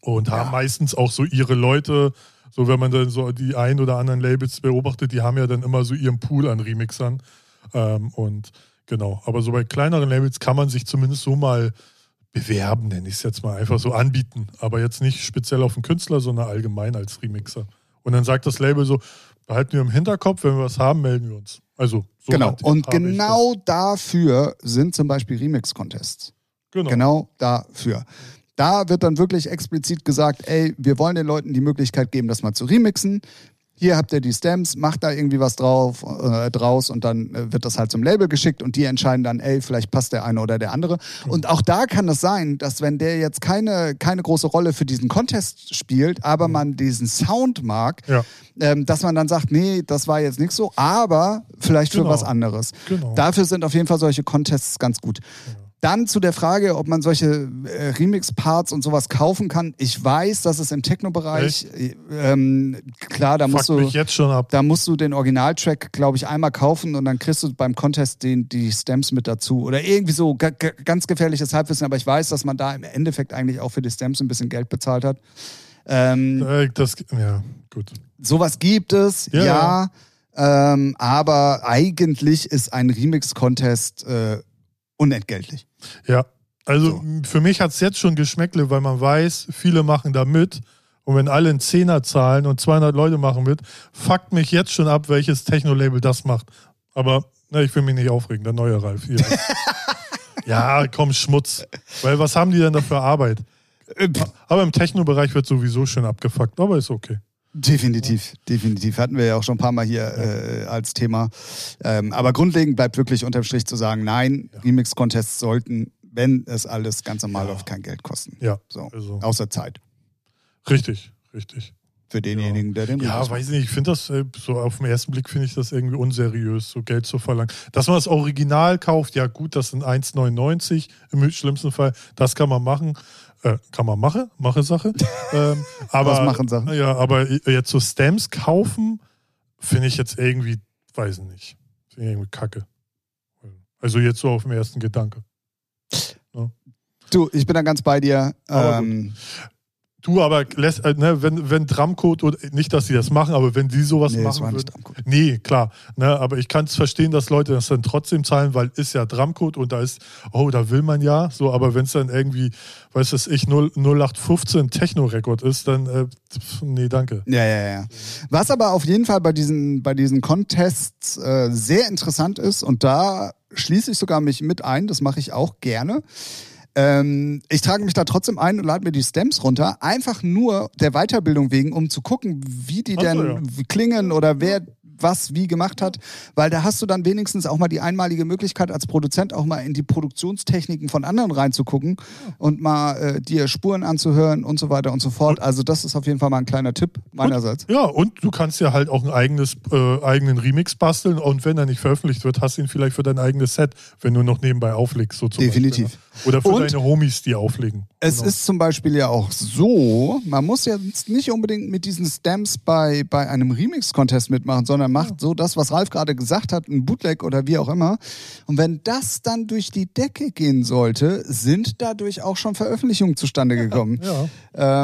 und ja. haben meistens auch so ihre Leute. So, wenn man dann so die ein oder anderen Labels beobachtet, die haben ja dann immer so ihren Pool an Remixern. Ähm, und genau, aber so bei kleineren Labels kann man sich zumindest so mal bewerben, nenne ich es jetzt mal, einfach so anbieten. Aber jetzt nicht speziell auf den Künstler, sondern allgemein als Remixer. Und dann sagt das Label so, behalten wir im Hinterkopf, wenn wir was haben, melden wir uns. Also so Genau, und genau dafür sind zum Beispiel Remix-Contests. Genau. genau dafür. Da wird dann wirklich explizit gesagt, ey, wir wollen den Leuten die Möglichkeit geben, das mal zu remixen hier habt ihr die Stems, macht da irgendwie was drauf, äh, draus und dann äh, wird das halt zum Label geschickt und die entscheiden dann, ey, vielleicht passt der eine oder der andere. Und auch da kann es sein, dass wenn der jetzt keine, keine große Rolle für diesen Contest spielt, aber mhm. man diesen Sound mag, ja. ähm, dass man dann sagt, nee, das war jetzt nicht so, aber vielleicht genau. für was anderes. Genau. Dafür sind auf jeden Fall solche Contests ganz gut. Ja. Dann zu der Frage, ob man solche äh, Remix-Parts und sowas kaufen kann. Ich weiß, dass es im Techno-Bereich, ähm, klar, da Fuck musst du, jetzt schon ab. da musst du den Originaltrack, glaube ich, einmal kaufen und dann kriegst du beim Contest den, die Stems mit dazu. Oder irgendwie so ganz gefährliches Halbwissen, aber ich weiß, dass man da im Endeffekt eigentlich auch für die Stems ein bisschen Geld bezahlt hat. Ähm, äh, das, ja, gut. Sowas gibt es, ja. ja. Ähm, aber eigentlich ist ein Remix-Contest äh, unentgeltlich. Ja, also so. für mich hat es jetzt schon Geschmäckle, weil man weiß, viele machen da mit. Und wenn alle einen Zehner zahlen und 200 Leute machen mit, fuckt mich jetzt schon ab, welches Techno-Label das macht. Aber na, ich will mich nicht aufregen, der neue Ralf. Hier. (laughs) ja, komm, Schmutz. Weil was haben die denn da für Arbeit? Äh, aber im Techno-Bereich wird sowieso schön abgefuckt, aber ist okay. Definitiv, definitiv. Hatten wir ja auch schon ein paar Mal hier äh, als Thema. Ähm, aber grundlegend bleibt wirklich unterm Strich zu sagen, nein, ja. Remix-Contests sollten, wenn es alles ganz normal ja. läuft, kein Geld kosten. Ja. So, also. Außer Zeit. Richtig, richtig. Für denjenigen, der den Ja, weiß ich nicht. Ich finde das, äh, so auf den ersten Blick finde ich das irgendwie unseriös, so Geld zu verlangen. Dass man das Original kauft, ja gut, das sind 1,99 im schlimmsten Fall, das kann man machen. Äh, kann man machen, mache Sache. (laughs) ähm, aber, Was machen Sachen? Ja, aber jetzt so Stamps kaufen, finde ich jetzt irgendwie, weiß ich nicht. Finde ich irgendwie kacke. Also jetzt so auf den ersten Gedanke. Ja. Du, ich bin da ganz bei dir. Ähm, Du aber lässt, äh, ne, wenn, wenn Drumcode oder nicht, dass sie das machen, aber wenn die sowas nee, machen würden. Nee, klar. Ne, aber ich kann es verstehen, dass Leute das dann trotzdem zahlen, weil ist ja Drumcode und da ist, oh, da will man ja. So, aber wenn es dann irgendwie, weiß das ich, 0, 0815 Techno-Rekord ist, dann äh, nee, danke. Ja, ja, ja. Was aber auf jeden Fall bei diesen, bei diesen Contests äh, sehr interessant ist, und da schließe ich sogar mich mit ein, das mache ich auch gerne ähm, ich trage mich da trotzdem ein und lade mir die Stems runter, einfach nur der Weiterbildung wegen, um zu gucken, wie die so, denn ja. klingen oder wer was wie gemacht hat, weil da hast du dann wenigstens auch mal die einmalige Möglichkeit als Produzent auch mal in die Produktionstechniken von anderen reinzugucken und mal äh, dir Spuren anzuhören und so weiter und so fort. Also das ist auf jeden Fall mal ein kleiner Tipp meinerseits. Und, ja, und du kannst ja halt auch ein eigenes äh, eigenen Remix basteln und wenn er nicht veröffentlicht wird, hast du ihn vielleicht für dein eigenes Set, wenn du noch nebenbei auflegst. So Definitiv. Beispiel, ne? Oder für und deine Homies, die auflegen. Es genau. ist zum Beispiel ja auch so, man muss jetzt nicht unbedingt mit diesen Stamps bei, bei einem Remix-Contest mitmachen, sondern oder macht so das, was Ralf gerade gesagt hat, ein Bootleg oder wie auch immer. Und wenn das dann durch die Decke gehen sollte, sind dadurch auch schon Veröffentlichungen zustande gekommen. Ja,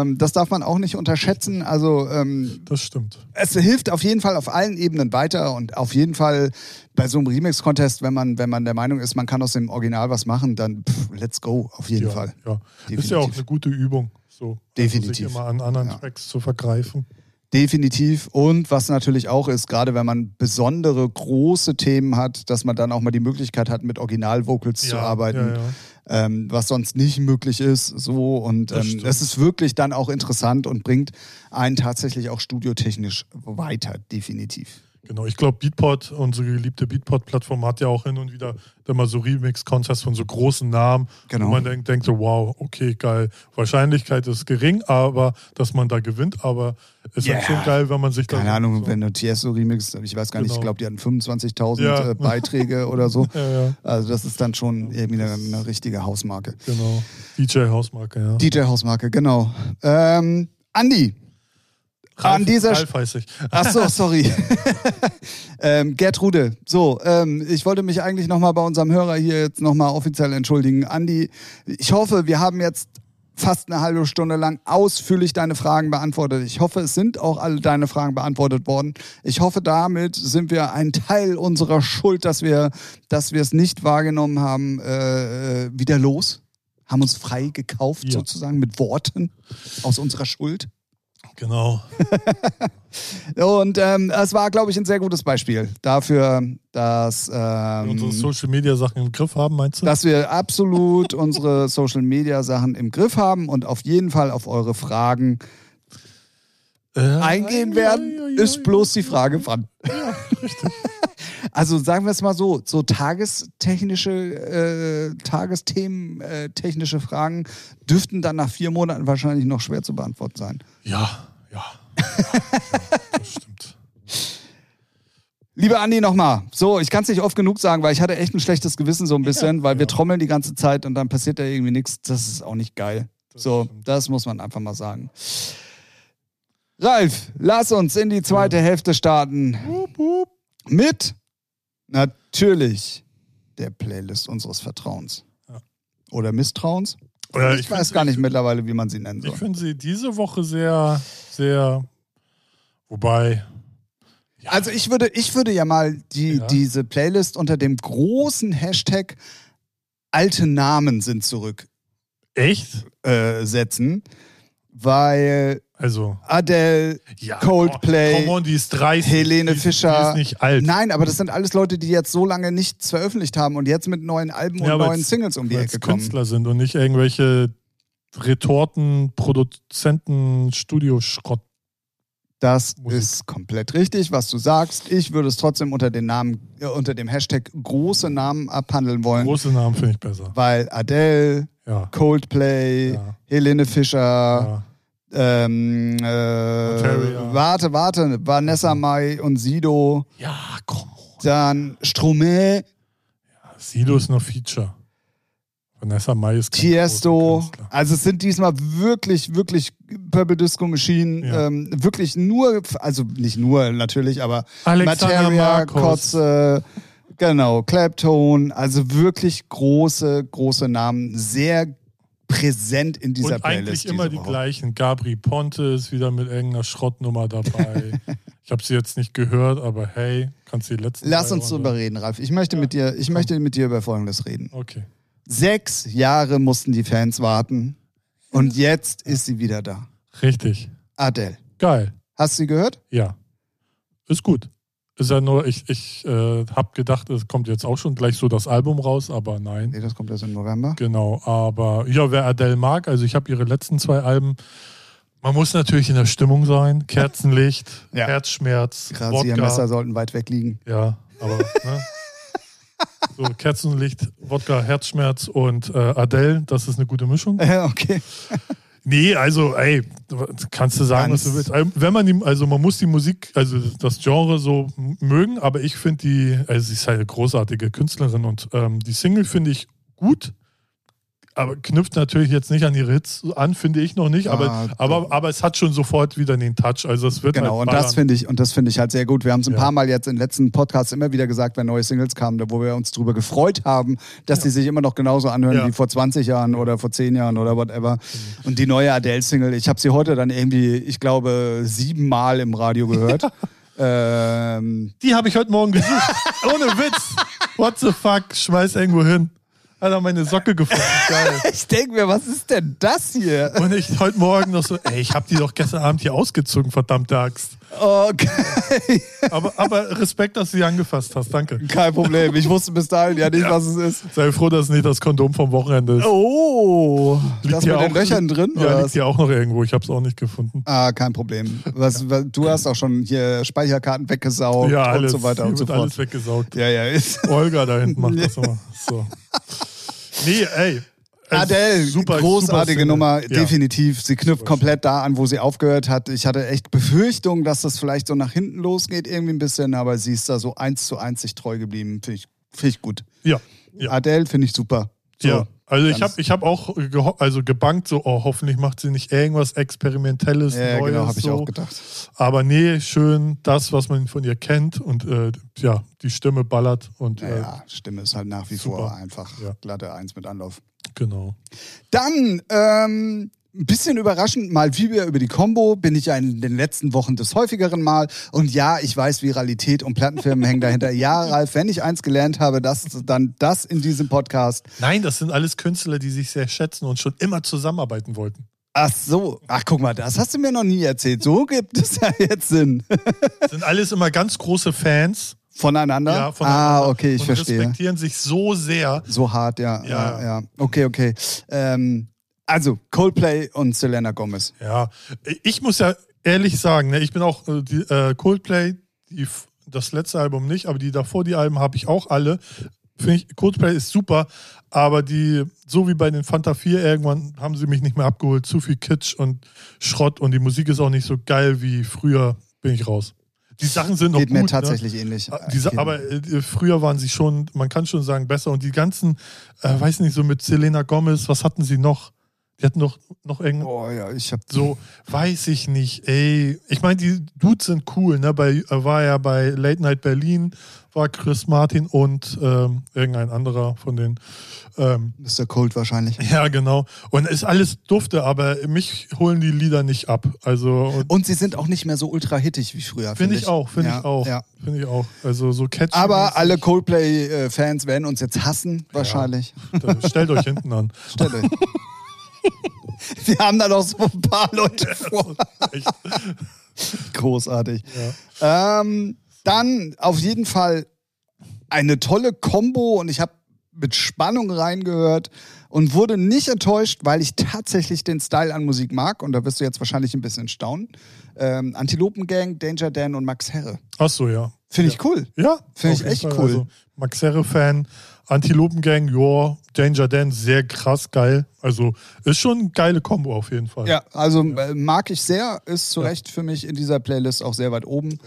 Ähm, das darf man auch nicht unterschätzen. Also ähm, das stimmt. es hilft auf jeden Fall auf allen Ebenen weiter und auf jeden Fall bei so einem Remix-Contest, wenn man, wenn man der Meinung ist, man kann aus dem Original was machen, dann pff, let's go, auf jeden ja, Fall. Ja. Definitiv. Ist ja auch eine gute Übung, so Definitiv. Also sich immer an anderen Ja. Tracks zu vergreifen. Definitiv. Und was natürlich auch ist, gerade wenn man besondere große Themen hat, dass man dann auch mal die Möglichkeit hat, mit Original-Vocals zu Ja, arbeiten, ja, ja. Ähm, was sonst nicht möglich ist. So und ähm, ist wirklich dann auch interessant und bringt einen tatsächlich auch studiotechnisch weiter, definitiv. Genau, ich glaube, Beatport, unsere geliebte Beatport-Plattform, hat ja auch hin und wieder dann mal so Remix-Contests von so großen Namen, Genau. wo man denkt, denkt so, wow, okay, geil. Wahrscheinlichkeit ist gering, aber dass man da gewinnt, aber ist Ja. halt schon geil, wenn man sich da Keine Ahnung, so, wenn du Tiesto remix, ich weiß gar nicht, ich Genau. glaube, die hatten 25.000 Ja. äh, Beiträge oder so. (laughs) Ja, ja, Also das ist dann schon irgendwie eine, eine richtige Hausmarke. genau. DJ Hausmarke, ja. DJ-Hausmarke, genau. Ähm, Andi, an dieser Ralf heiße ich. Ach so, (laughs) sorry. (laughs) ähm, Gertrude, so, ähm, ich wollte mich eigentlich nochmal bei unserem Hörer hier jetzt nochmal offiziell entschuldigen. Andi, ich hoffe, wir haben jetzt fast eine halbe Stunde lang ausführlich deine Fragen beantwortet. Ich hoffe, es sind auch alle deine Fragen beantwortet worden. Ich hoffe, damit sind wir ein Teil unserer Schuld, dass wir, dass wir es nicht wahrgenommen haben, äh, äh, wieder los. Haben uns frei gekauft, Ja. sozusagen, mit Worten aus unserer Schuld. Genau. (laughs) Und ähm, es war, glaube ich, ein sehr gutes Beispiel dafür, dass, ähm, Unsere Social-Media-Sachen im Griff haben, meinst du? dass wir absolut unsere Social-Media-Sachen im Griff haben und auf jeden Fall auf eure Fragen Äh, eingehen ja, werden. ja, ja, Ist bloß die Frage, wann. Ja, richtig. (laughs) Also sagen wir es mal so, so tagestechnische, äh, Tagesthemen, äh, technische Fragen dürften dann nach vier Monaten wahrscheinlich noch schwer zu beantworten sein. Ja, ja. das stimmt. Lieber Andi, nochmal. So, ich kann es nicht oft genug sagen, weil ich hatte echt ein schlechtes Gewissen so ein bisschen, weil wir trommeln die ganze Zeit und dann passiert da irgendwie nichts. Das ist auch nicht geil. Das so, stimmt. das muss man einfach mal sagen. Ralf, lass uns in die zweite Hälfte starten mit natürlich der Playlist unseres Vertrauens. Oder Misstrauens. Ja, ich, ich weiß gar nicht mittlerweile, wie man sie nennen Ich soll. finde sie diese Woche sehr, sehr. Wobei. Ja, Also ich würde, ich würde ja mal die, Ja. diese Playlist unter dem großen Hashtag alte Namen sind zurück echt? äh, setzen, weil Also. Adele, Ja, Coldplay, Come on, die ist 30. Helene die ist, Fischer. Die ist nicht alt. nein, aber das sind alles Leute, die jetzt so lange nichts veröffentlicht haben und jetzt mit neuen Alben und Ja, neuen weil's- Singles um die Ecke kommen. Künstler sind und nicht irgendwelche Retorten, Produzenten, Studioschrott. Das Musik. ist komplett richtig, was du sagst. Ich würde es trotzdem unter dem Namen, äh, unter dem Hashtag große Namen abhandeln wollen, Große Namen finde ich besser. weil Adele, Ja. Coldplay. Helene Fischer, ja. Ähm, äh, warte, warte, Vanessa Mai und Sido, Ja, komm. dann Stromae, Sido ist noch Feature. Vanessa Mai ist Tiesto. Also es sind diesmal wirklich, wirklich Purple Disco Machine, Ja. ähm, wirklich nur, also nicht nur natürlich, aber Alexander Materia, Marcos. Kotze, genau, Claptone, also wirklich große, große Namen, sehr präsent in dieser Und Playlist. eigentlich immer die Woche. gleichen. Gabri Ponte ist wieder mit irgendeiner Schrottnummer dabei. (laughs) ich habe sie jetzt nicht gehört, aber hey, kannst du die letzten Lass uns drüber reden, Ralf. Ich möchte mit dir, ich möchte mit dir über Folgendes reden. Okay. Sechs Jahre mussten die Fans warten und jetzt ist sie wieder da. Richtig. Adele. Geil. Hast du sie gehört? Ja. Ist gut. Ist ja nur, ich, ich äh, habe gedacht, es kommt jetzt auch schon gleich so das Album raus, aber nein. Nee, das kommt erst im November. Genau, aber ja, wer Adele mag, also ich habe ihre letzten zwei Alben. Man muss natürlich in der Stimmung sein. Kerzenlicht, (laughs) Ja. Herzschmerz, Gerade sie ihr Wodka. Messer sollten weit weg liegen. Ja, aber ne? (laughs) so Kerzenlicht, Wodka, Herzschmerz und äh, Adele, das ist eine gute Mischung. (laughs) okay. Nee, also, ey, kannst du sagen, Ganz- was du willst. Ähm, Wenn man die, also man muss die Musik, also das Genre so mögen, aber ich finde die, also sie ist halt eine großartige Künstlerin und ähm, die Single finde ich gut. Aber knüpft natürlich jetzt nicht an ihre Hits an, finde ich noch nicht, aber, Ah, aber, aber es hat schon sofort wieder den Touch. Also es wird Genau, halt und das finde ich, und das finde ich halt sehr gut. Wir haben es ein Ja. paar Mal jetzt in den letzten Podcasts immer wieder gesagt, wenn neue Singles kamen, wo wir uns drüber gefreut haben, dass die sich immer noch genauso anhören Ja. wie vor 20 Jahren oder vor 10 Jahren oder whatever. Und die neue Adele-Single, ich habe sie heute dann irgendwie, ich glaube, siebenmal im Radio gehört. (laughs) ähm, Die habe ich heute Morgen gesucht. (laughs) Ohne Witz. What the fuck? Schmeiß irgendwo hin. Alter, meine Socke gefunden. (laughs) Geil. ich denke mir, was ist denn das hier? Und ich heute Morgen noch so, ey, ich habe die doch gestern Abend hier ausgezogen, verdammte Axt. Okay, Aber, aber Respekt, dass du sie angefasst hast. Danke. kein Problem. Ich wusste bis dahin ja nicht, Ja. was es ist. Sei froh, dass es nicht das Kondom vom Wochenende ist. Oh, das hier mit den Löchern drin? Ja, oder liegt hier auch noch irgendwo. Ich habe es auch nicht gefunden. Ah, kein Problem. Was, was, du hast auch schon hier Speicherkarten weggesaugt ja, alles. und so weiter und so fort. alles weggesaugt. Ja, ja. Ist. Olga da hinten macht das immer. So. Nee, ey. Es Adele, super- großartige super Nummer. Ja. definitiv. Sie knüpft Super komplett da an, wo sie aufgehört hat. Ich hatte echt Befürchtung, dass das vielleicht so nach hinten losgeht, irgendwie ein bisschen, aber sie ist da so eins zu eins sich treu geblieben. Finde ich, find ich gut. Ja, ja. Adele finde ich super. So. ja. Also ich habe ich hab auch also gebankt, so, oh, hoffentlich macht sie nicht irgendwas Experimentelles, Ja, Neues. genau, habe ich so. auch gedacht. Aber nee, schön das, was man von ihr kennt und äh, ja, die Stimme ballert und Ja, äh, ja, Stimme ist halt nach wie super. vor einfach Ja. glatte Eins mit Anlauf. genau. Dann, ähm, ein bisschen überraschend, mal wieder über die Combo bin ich ja in den letzten Wochen des häufigeren Mal. Und ja, ich weiß, Viralität und Plattenfirmen hängen dahinter. Ja, Ralf, wenn ich eins gelernt habe, das, dann das in diesem Podcast. Nein, das sind alles Künstler, die sich sehr schätzen und schon immer zusammenarbeiten wollten. Ach so, ach guck mal, das hast du mir noch nie erzählt. So gibt es ja jetzt Sinn. Das (laughs) sind alles immer ganz große Fans. Voneinander? Ja, voneinander ah, okay, ich und verstehe. respektieren sich so sehr. So hart, ja. Ja, Ja. ja. Okay, okay. Ähm, also, Coldplay und Selena Gomez. Ja, ich muss ja ehrlich sagen, ne, ich bin auch äh, die, äh, Coldplay, die, das letzte Album nicht, aber die davor, die Alben habe ich auch alle. Finde ich, Coldplay ist super, aber die, so wie bei den Fanta 4, irgendwann haben sie mich nicht mehr abgeholt. Zu viel Kitsch und Schrott und die Musik ist auch nicht so geil wie früher, bin ich raus. Die Sachen sind noch Geht gut. mir tatsächlich ähnlich. Ne? Die, Sa- Okay. aber äh, früher waren sie schon, man kann schon sagen, besser. Und die ganzen, äh, weiß nicht, so mit Selena Gomez, was hatten sie noch? Die hatten noch, noch irgend, Oh ja, ich hab so, weiß ich nicht, ey. Ich meine, die Dudes sind cool, ne? Bei, äh, war ja bei Late Night Berlin, war Chris Martin und ähm, irgendein anderer von den. Ähm, Mr. Cold wahrscheinlich. (laughs) ja, genau. Und ist alles dufte, aber mich holen die Lieder nicht ab. Also und Und sie sind auch nicht mehr so ultra hittig wie früher. finde ich auch, finde Ja, ich auch. Ja. Finde ich auch. Also so catchy. Aber alle Coldplay-Fans werden uns jetzt hassen, wahrscheinlich. Da- Stellt euch hinten an. Stellt euch. (laughs) (laughs) Wir haben da noch so ein paar Leute vor. (laughs) Großartig. Ja. Ähm, dann auf jeden Fall eine tolle Combo und ich habe mit Spannung reingehört und wurde nicht enttäuscht, weil ich tatsächlich den Style an Musik mag und da wirst du jetzt wahrscheinlich ein bisschen staunen. Ähm, Antilopengang, Danger Dan und Max Herre. Ach so, ja. Finde ich cool. Ja, Finde ich echt Fall. cool. Also, Max Herre-Fan, Antilopengang, ja, Danger Dan, sehr krass geil. Also ist schon eine geile Kombo auf jeden Fall. Ja, also äh, mag ich sehr, ist zu Recht für mich in dieser Playlist auch sehr weit oben.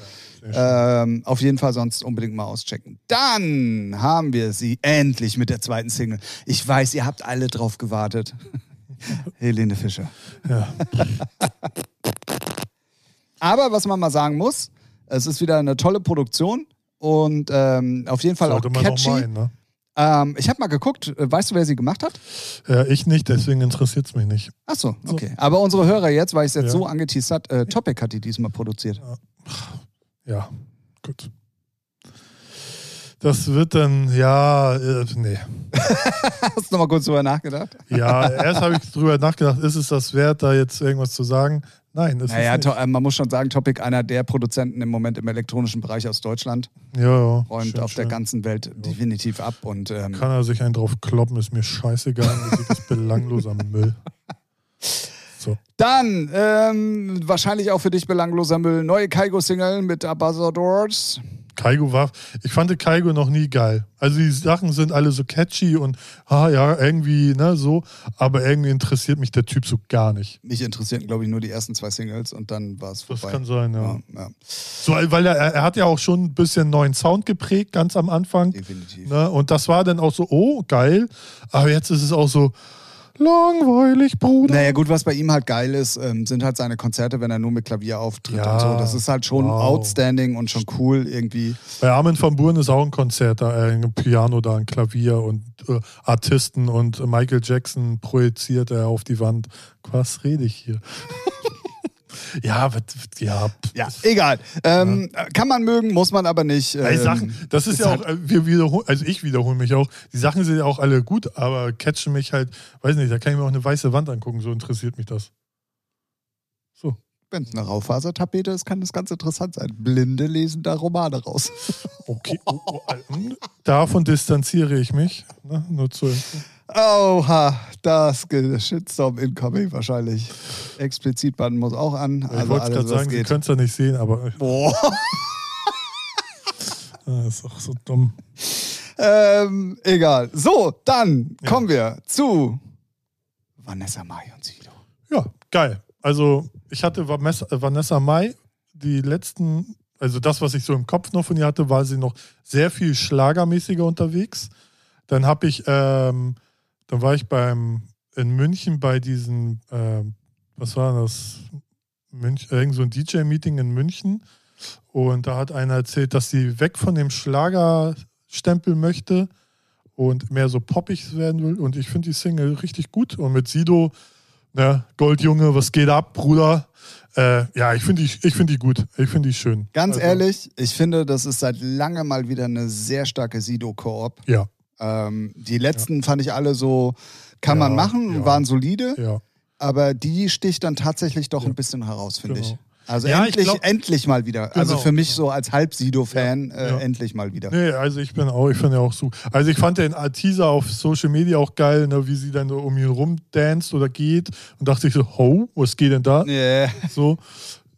Sehr schön. Ähm, auf jeden Fall sonst unbedingt mal auschecken. Dann haben wir sie endlich mit der zweiten Single. Ich weiß, ihr habt alle drauf gewartet. (laughs) Helene Fischer. Ja. (laughs) Aber was man mal sagen muss, es ist wieder eine tolle Produktion und ähm, auf jeden Fall Sollte auch catchy. meinen, ne? Ähm, ich habe mal geguckt, äh, weißt du, wer sie gemacht hat? Äh, ich nicht, deswegen interessiert es mich nicht. Ach so, okay. Aber unsere Hörer jetzt, weil ich es jetzt Ja. so angeteased hat, äh, Topic hat die diesmal produziert. Ja, gut. Das wird dann, ja, äh, nee. (laughs) Hast du noch mal kurz drüber nachgedacht? Ja, erst habe ich drüber nachgedacht, ist es das wert, da jetzt irgendwas zu sagen? Nein, ist Naja, es to- nicht. äh, man muss schon sagen, Topic, einer der Produzenten im Moment im elektronischen Bereich aus Deutschland, Ja, ja. räumt schön, auf der schön. ganzen Welt definitiv ab. Und ähm, Kann er sich einen drauf kloppen, ist mir scheißegal. Musik ist belangloser Müll. So. dann, ähm, wahrscheinlich auch für dich belangloser Müll, neue Kaigo-Single mit Ambassadors. Kaigo war, ich fand Kaigo noch nie geil. Also die Sachen sind alle so catchy und, ah ja, irgendwie, ne, so, aber irgendwie interessiert mich der Typ so gar nicht. Mich interessierten, glaube ich, nur die ersten zwei Singles und dann war es Das vorbei. kann sein, ja. ja, ja, So, weil er, er hat ja auch schon ein bisschen neuen Sound geprägt, ganz am Anfang. definitiv. Ne? Und das war dann auch so, oh, geil. Aber jetzt ist es auch so, Langweilig, Bruder. Naja, gut, was bei ihm halt geil ist, ähm, sind halt seine Konzerte, wenn er nur mit Klavier auftritt Ja, und so. Das ist halt schon wow. outstanding und schon cool irgendwie. Bei Armin van Buuren ist auch ein Konzert, da äh, ein Piano da, ein Klavier und äh, Artisten und Michael Jackson projiziert er auf die Wand. Was rede ich hier? Ja, ja. Ja, egal. Ähm, Kann man mögen, muss man aber nicht. Ey, Ähm, Sachen, das ist, ja halt- auch, äh, wir wiederholen, also ich wiederhole mich auch. Die Sachen sind ja auch alle gut, aber catchen mich halt, weiß nicht, da kann ich mir auch eine weiße Wand angucken, so interessiert mich das. So. Wenn es eine Raufasertapete ist, kann das ganz interessant sein. Blinde lesen da Romane raus. Okay, oh, oh, äh, davon distanziere ich mich. Ne? Nur zur Info. Oha, das Shitstorm incoming wahrscheinlich. Explizitband muss auch an. ich Also wollte alles, gerade sagen, Sie können es ja nicht sehen, aber Boah. äh, (laughs) ist auch so dumm. Ähm, egal. So, dann kommen wir zu Vanessa Mai und Sido. Ja, geil. Also ich hatte Vanessa, äh, Vanessa Mai, die letzten, also das, was ich so im Kopf noch von ihr hatte, war sie noch sehr viel schlagermäßiger unterwegs. Dann habe ich, ähm, dann war ich beim in München bei diesen, ähm, was war das? Münch, irgend so ein DJ-Meeting in München. Und da hat einer erzählt, dass sie weg von dem Schlagerstempel möchte und mehr so poppig werden will. Und ich finde die Single richtig gut. Und mit Sido, ne, Goldjunge, was geht ab, Bruder? Äh, ja, ich finde die, ich find die gut. Ich finde die schön. Ganz Also, ehrlich, ich finde, das ist seit langem mal wieder eine sehr starke Sido-Koop. Ja, Ähm, die letzten fand ich alle so, kann man Ja, machen, ja. waren solide, ja. aber die sticht dann tatsächlich doch ein bisschen heraus, finde Genau. ich. Also Ja, ich endlich, glaub- endlich mal wieder. Also Genau, für mich genau. so als Halb-Sido-Fan äh, Ja. endlich mal wieder. Nee, also ich bin auch, ich finde ja auch so. Also ich fand den Teaser auf Social Media auch geil, ne, wie sie dann so um ihn rumdanzt oder geht und dachte ich so, ho, was geht denn da? Yeah. So.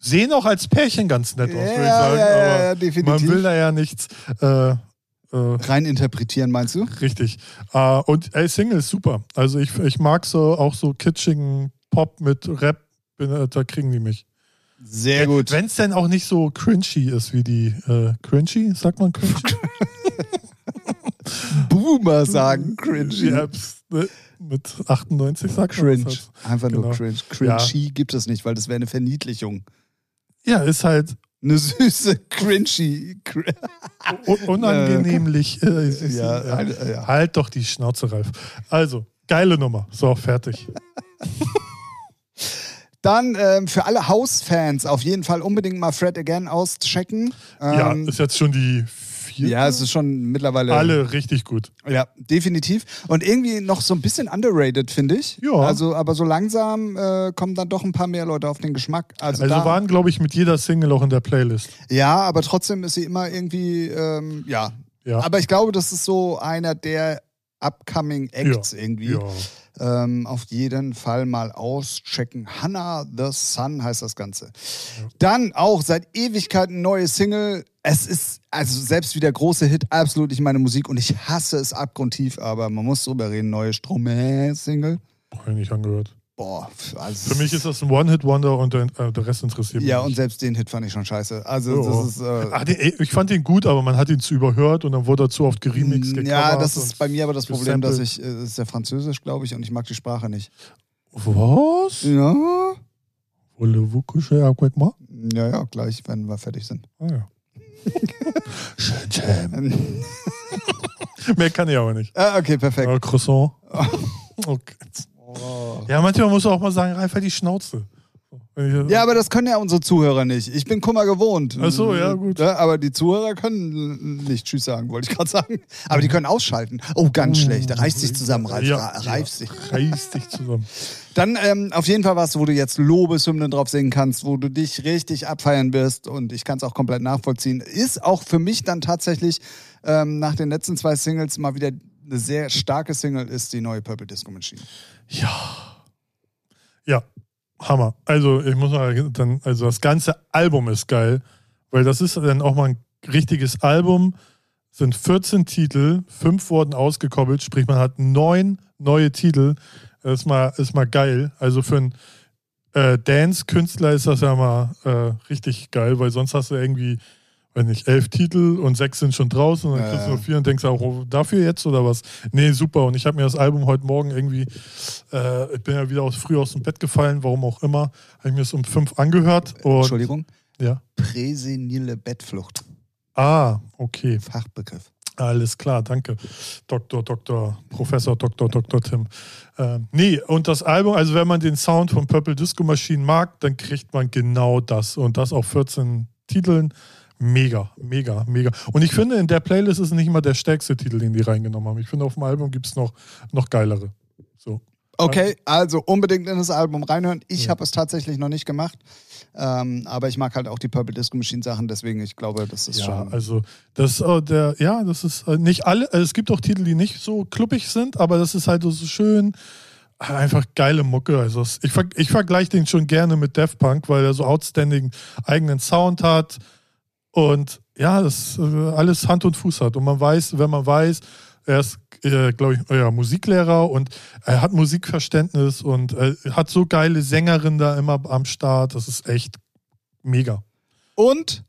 Sehen auch als Pärchen ganz nett aus, Ja, würde ich sagen. ja, ja, aber ja, definitiv. man will da ja nichts. Äh, äh, Rein interpretieren, meinst du? richtig. Äh, und ey, Single ist super. Also ich, ich mag so auch so kitschigen Pop mit Rap, äh, da kriegen die mich. Sehr gut. Wenn es denn auch nicht so cringy ist wie die äh, cringy, sagt man cringy? (laughs) Boomer sagen cringe. Ja, ne, mit 98 sagt man Cringe. halt. Einfach nur Genau. cringe. Cringy gibt es nicht, weil das wäre eine Verniedlichung. Ja, ist halt Eine süße Cringy. Cr un- unangenehmlich. Äh, Ja, ja. äh, ja. Halt doch die Schnauze, Ralf. Also, geile Nummer. So, fertig. (laughs) Dann ähm, für alle House-Fans auf jeden Fall unbedingt mal Fred Again auschecken. ja, Ähm, ist jetzt schon die vier. ja, es ist schon mittlerweile. Alle richtig gut. Ja, definitiv. Und irgendwie noch so ein bisschen underrated, finde ich. Ja. Also, aber so langsam äh, kommen dann doch ein paar mehr Leute auf den Geschmack. Also, Also da, waren, glaube ich, mit jeder Single auch in der Playlist. ja, aber trotzdem ist sie immer irgendwie, ähm, ja. Ja. Aber ich glaube, das ist so einer der upcoming Acts irgendwie. Ja. Ähm, auf jeden Fall mal auschecken. Hannah the Sun heißt das Ganze. Dann auch seit Ewigkeiten neue Single. Es ist, also selbst wie der große Hit, absolut nicht meine Musik und ich hasse es abgrundtief, aber man muss drüber reden. Neue Stromae-Single. Habe ich nicht angehört. Boah, also Für mich ist das ein One-Hit-Wonder und der, äh, der Rest interessiert mich Ja, und selbst den Hit fand ich schon scheiße. Also, Ja. das ist. Äh, Ach, den, ich fand den gut, aber man hat ihn zu überhört und dann wurde er zu oft geremixed, ja, das ist bei mir aber das Problem, dass ich, äh, ist ja Französisch, glaube ich, und ich mag die Sprache nicht. Was? Ja? Ja, ja, gleich, wenn wir fertig sind. Ah, ja. (laughs) (laughs) Mehr kann ich aber nicht. Ah, okay, perfekt. Äh, Croissant. (laughs) Okay. Ja, manchmal muss man auch mal sagen, Ralf, halt die Schnauze. Ja, aber das können ja unsere Zuhörer nicht. Ich bin Kummer gewohnt. Ach so, ja, gut. Ja, aber die Zuhörer können nicht Tschüss sagen, wollte ich gerade sagen. Aber die können ausschalten. Oh, ganz schlecht. Reißt sich zusammen, Ralf. Ja, Ra- Reif sich. Reiß dich zusammen. (laughs) Dann ähm, auf jeden Fall was, wo du jetzt Lobeshymnen drauf singen kannst, wo du dich richtig abfeiern wirst und ich kann es auch komplett nachvollziehen. Ist auch für mich dann tatsächlich ähm, nach den letzten zwei Singles mal wieder eine sehr starke Single ist die neue Purple Disco Machine. Ja, Hammer. Also ich muss mal dann, also das ganze Album ist geil, weil das ist dann auch mal ein richtiges Album. Sind 14 Titel, fünf wurden ausgekoppelt, sprich man hat neun neue Titel. Das ist mal, ist mal geil. Also für einen äh, Dance-Künstler ist das ja mal äh, richtig geil, weil sonst hast du irgendwie weiß nicht, elf Titel und sechs sind schon draußen und dann kriegst du nur vier und denkst auch, oh, dafür jetzt oder was? Nee, super. Und ich habe mir das Album heute Morgen irgendwie, äh, ich bin ja wieder aus, früh aus dem Bett gefallen, warum auch immer, habe ich mir das um fünf angehört. Und, Entschuldigung. Ja. Präsenile Bettflucht. Ah, okay. Fachbegriff. Alles klar, danke. Doktor, Doktor, Professor, Doktor, Doktor Tim. Ähm, nee, und das Album, also wenn man den Sound von Purple Disco Machine mag, dann kriegt man genau das. Und das auf 14 Titeln. Mega, mega, mega. Und ich finde, in der Playlist ist nicht mal der stärkste Titel, den die reingenommen haben. Ich finde, auf dem Album gibt es noch, noch geilere. So. Okay, also unbedingt in das Album reinhören. Ich Ja. habe es tatsächlich noch nicht gemacht. Ähm, aber ich mag halt auch die Purple Disco Machine Sachen, deswegen ich glaube, das ist Ja, schon. also das äh, der, ja, das ist äh, nicht alle, also es gibt auch Titel, die nicht so kluppig sind, aber das ist halt so schön, äh, einfach geile Mucke. Also ich, ver ich vergleiche den schon gerne mit Daft Punk, weil er so outstanding eigenen Sound hat und ja, das äh, alles Hand und Fuß hat. Und man weiß, wenn man weiß, er ist, äh, glaube ich, ja, Musiklehrer und er hat Musikverständnis und hat so geile Sängerinnen da immer am Start. Das ist echt mega. Und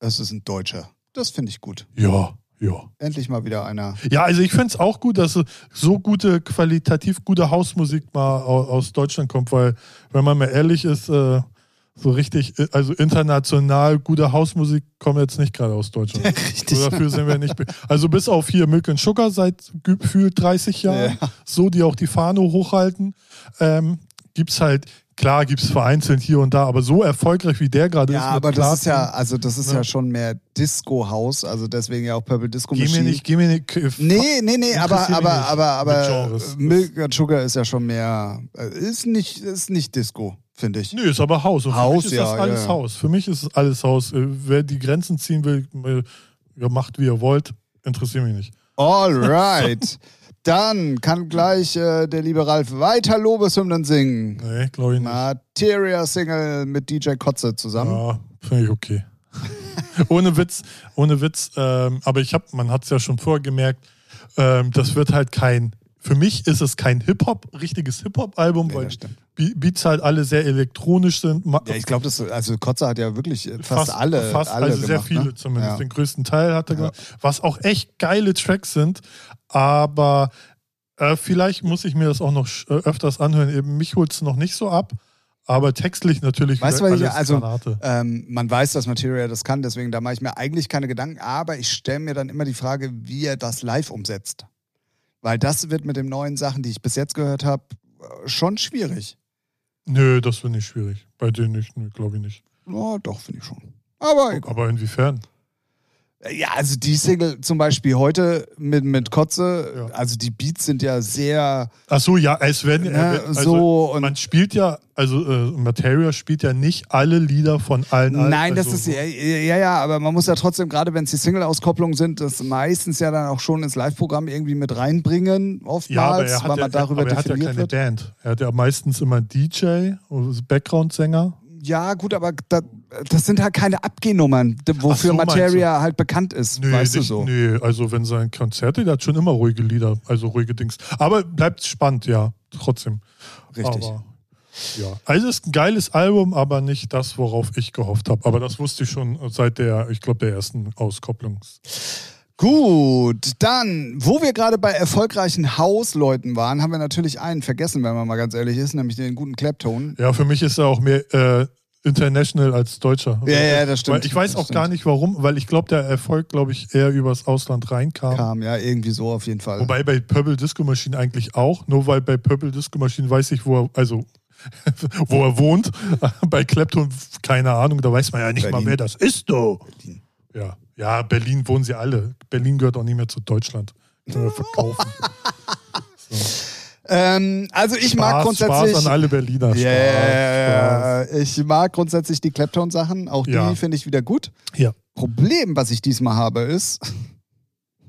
es ist ein Deutscher. Das finde ich gut. Ja, ja. Endlich mal wieder einer. Ja, also ich finde es auch gut, dass so gute, qualitativ gute Hausmusik mal au- aus Deutschland kommt, weil, wenn man mal ehrlich ist, äh, so richtig, äh, also international gute Hausmusik kommt jetzt nicht gerade aus Deutschland. (laughs) Richtig. So, dafür sind wir nicht. Also bis auf hier Milk and Sugar seit gefühlt 30 Jahren, Ja. so die auch die Fahne hochhalten, ähm, gibt's halt, klar gibt's vereinzelt hier und da, aber so erfolgreich wie der gerade ist. Ja, aber das ist ja, also das ist Ne? ja schon mehr Disco-Haus, also deswegen ja auch Purple Disco Geh mir Machine. nicht, geh mir nicht. äh, Nee, nee, nee, aber, aber, aber, aber, Genres. Milk and Sugar ist ja schon mehr, äh, ist nicht, ist nicht Disco, finde ich. Nö, ist aber Haus. Und für Haus, mich ist das ja, alles ja. Haus. Für mich ist es alles Haus. Äh, Wer die Grenzen ziehen will, äh, macht wie ihr wollt. Interessiert mich nicht. Alright. (laughs) Dann kann gleich äh, der liebe Ralf weiter Lobeshymnen singen. Nee, glaube ich nicht. Materia Single mit DJ Kotze zusammen. Ja, finde ich okay. (laughs) ohne Witz, ohne Witz. Ähm, aber ich habe, man hat es ja schon vorher gemerkt, ähm, das wird halt kein, für mich ist es kein Hip-Hop, richtiges Hip-Hop-Album, Nee, weil. Be- Beats halt alle sehr elektronisch sind. Ja, ich glaube, das also Kotze hat ja wirklich äh, fast, alle, fast, alle also sehr gemacht, viele ne? zumindest. Ja. Den größten Teil hat er gemacht, was auch echt geile Tracks sind, aber äh, vielleicht muss ich mir das auch noch äh, öfters anhören. Eben mich holt es noch nicht so ab, aber textlich natürlich Weißt du, ich, also ähm, man weiß, dass Materia das kann, deswegen da mache ich mir eigentlich keine Gedanken, aber ich stelle mir dann immer die Frage, wie er das live umsetzt. Weil das wird mit den neuen Sachen, die ich bis jetzt gehört habe, äh, schon schwierig. Nö, das finde ich schwierig. Bei denen nicht, glaube ich nicht. Oh, doch, finde ich schon. Aber egal. Aber inwiefern? Ja, also die Single zum Beispiel heute mit, mit Kotze, Ja. also die Beats sind ja sehr Ach so, ja, es werden ne, er wird- also, so man spielt ja, also äh, Materia spielt ja nicht alle Lieder von allen. Nein, das also, ist ja, ja, ja, aber man muss ja trotzdem, gerade wenn es die Single-Auskopplungen sind, das meistens ja dann auch schon ins Live-Programm irgendwie mit reinbringen, oftmals, Ja, aber er hat, weil ja, man darüber aber er hat ja keine wird. Band. Er hat ja meistens immer einen DJ, oder Background-Sänger. Ja, gut, aber da, das sind halt keine Abgehnummern, wofür so, Materia halt bekannt ist, Nö, weißt du so. nö, also wenn sein Konzerte, der hat schon immer ruhige Lieder, also ruhige Dings. Aber bleibt spannend, ja, trotzdem. Richtig. Aber, ja. Also es ist ein geiles Album, aber nicht das, worauf ich gehofft habe. Aber das wusste ich schon seit der, ich glaube, der ersten Auskopplung. Gut, dann, wo wir gerade bei erfolgreichen Hausleuten waren, haben wir natürlich einen vergessen, wenn man mal ganz ehrlich ist, nämlich den guten Clapton. Ja, für mich ist er auch mehr äh, international als Deutscher. Ja, ja, das stimmt. Weil ich weiß auch gar stimmt. nicht warum, weil ich glaube, der Erfolg, glaube ich, eher übers Ausland reinkam. Kam, ja, irgendwie so auf jeden Fall. Wobei bei Purple Disco Machine eigentlich auch, nur weil bei Purple Disco Machine weiß ich, wo er, also (laughs) wo er wohnt. (laughs) bei Clapton keine Ahnung, da weiß man ja nicht Berlin. mal, wer das ist, du. Berlin. Ja, ja, Berlin wohnen sie alle. Berlin gehört auch nicht mehr zu Deutschland. Können wir verkaufen. (laughs) Ähm, also ich mag Spaß, grundsätzlich. Spaß an alle Berliner. Spaß, Yeah, Spaß. ich mag grundsätzlich die Clapton-Sachen. Auch die Ja. finde ich wieder gut. Ja. Problem, was ich diesmal habe, ist,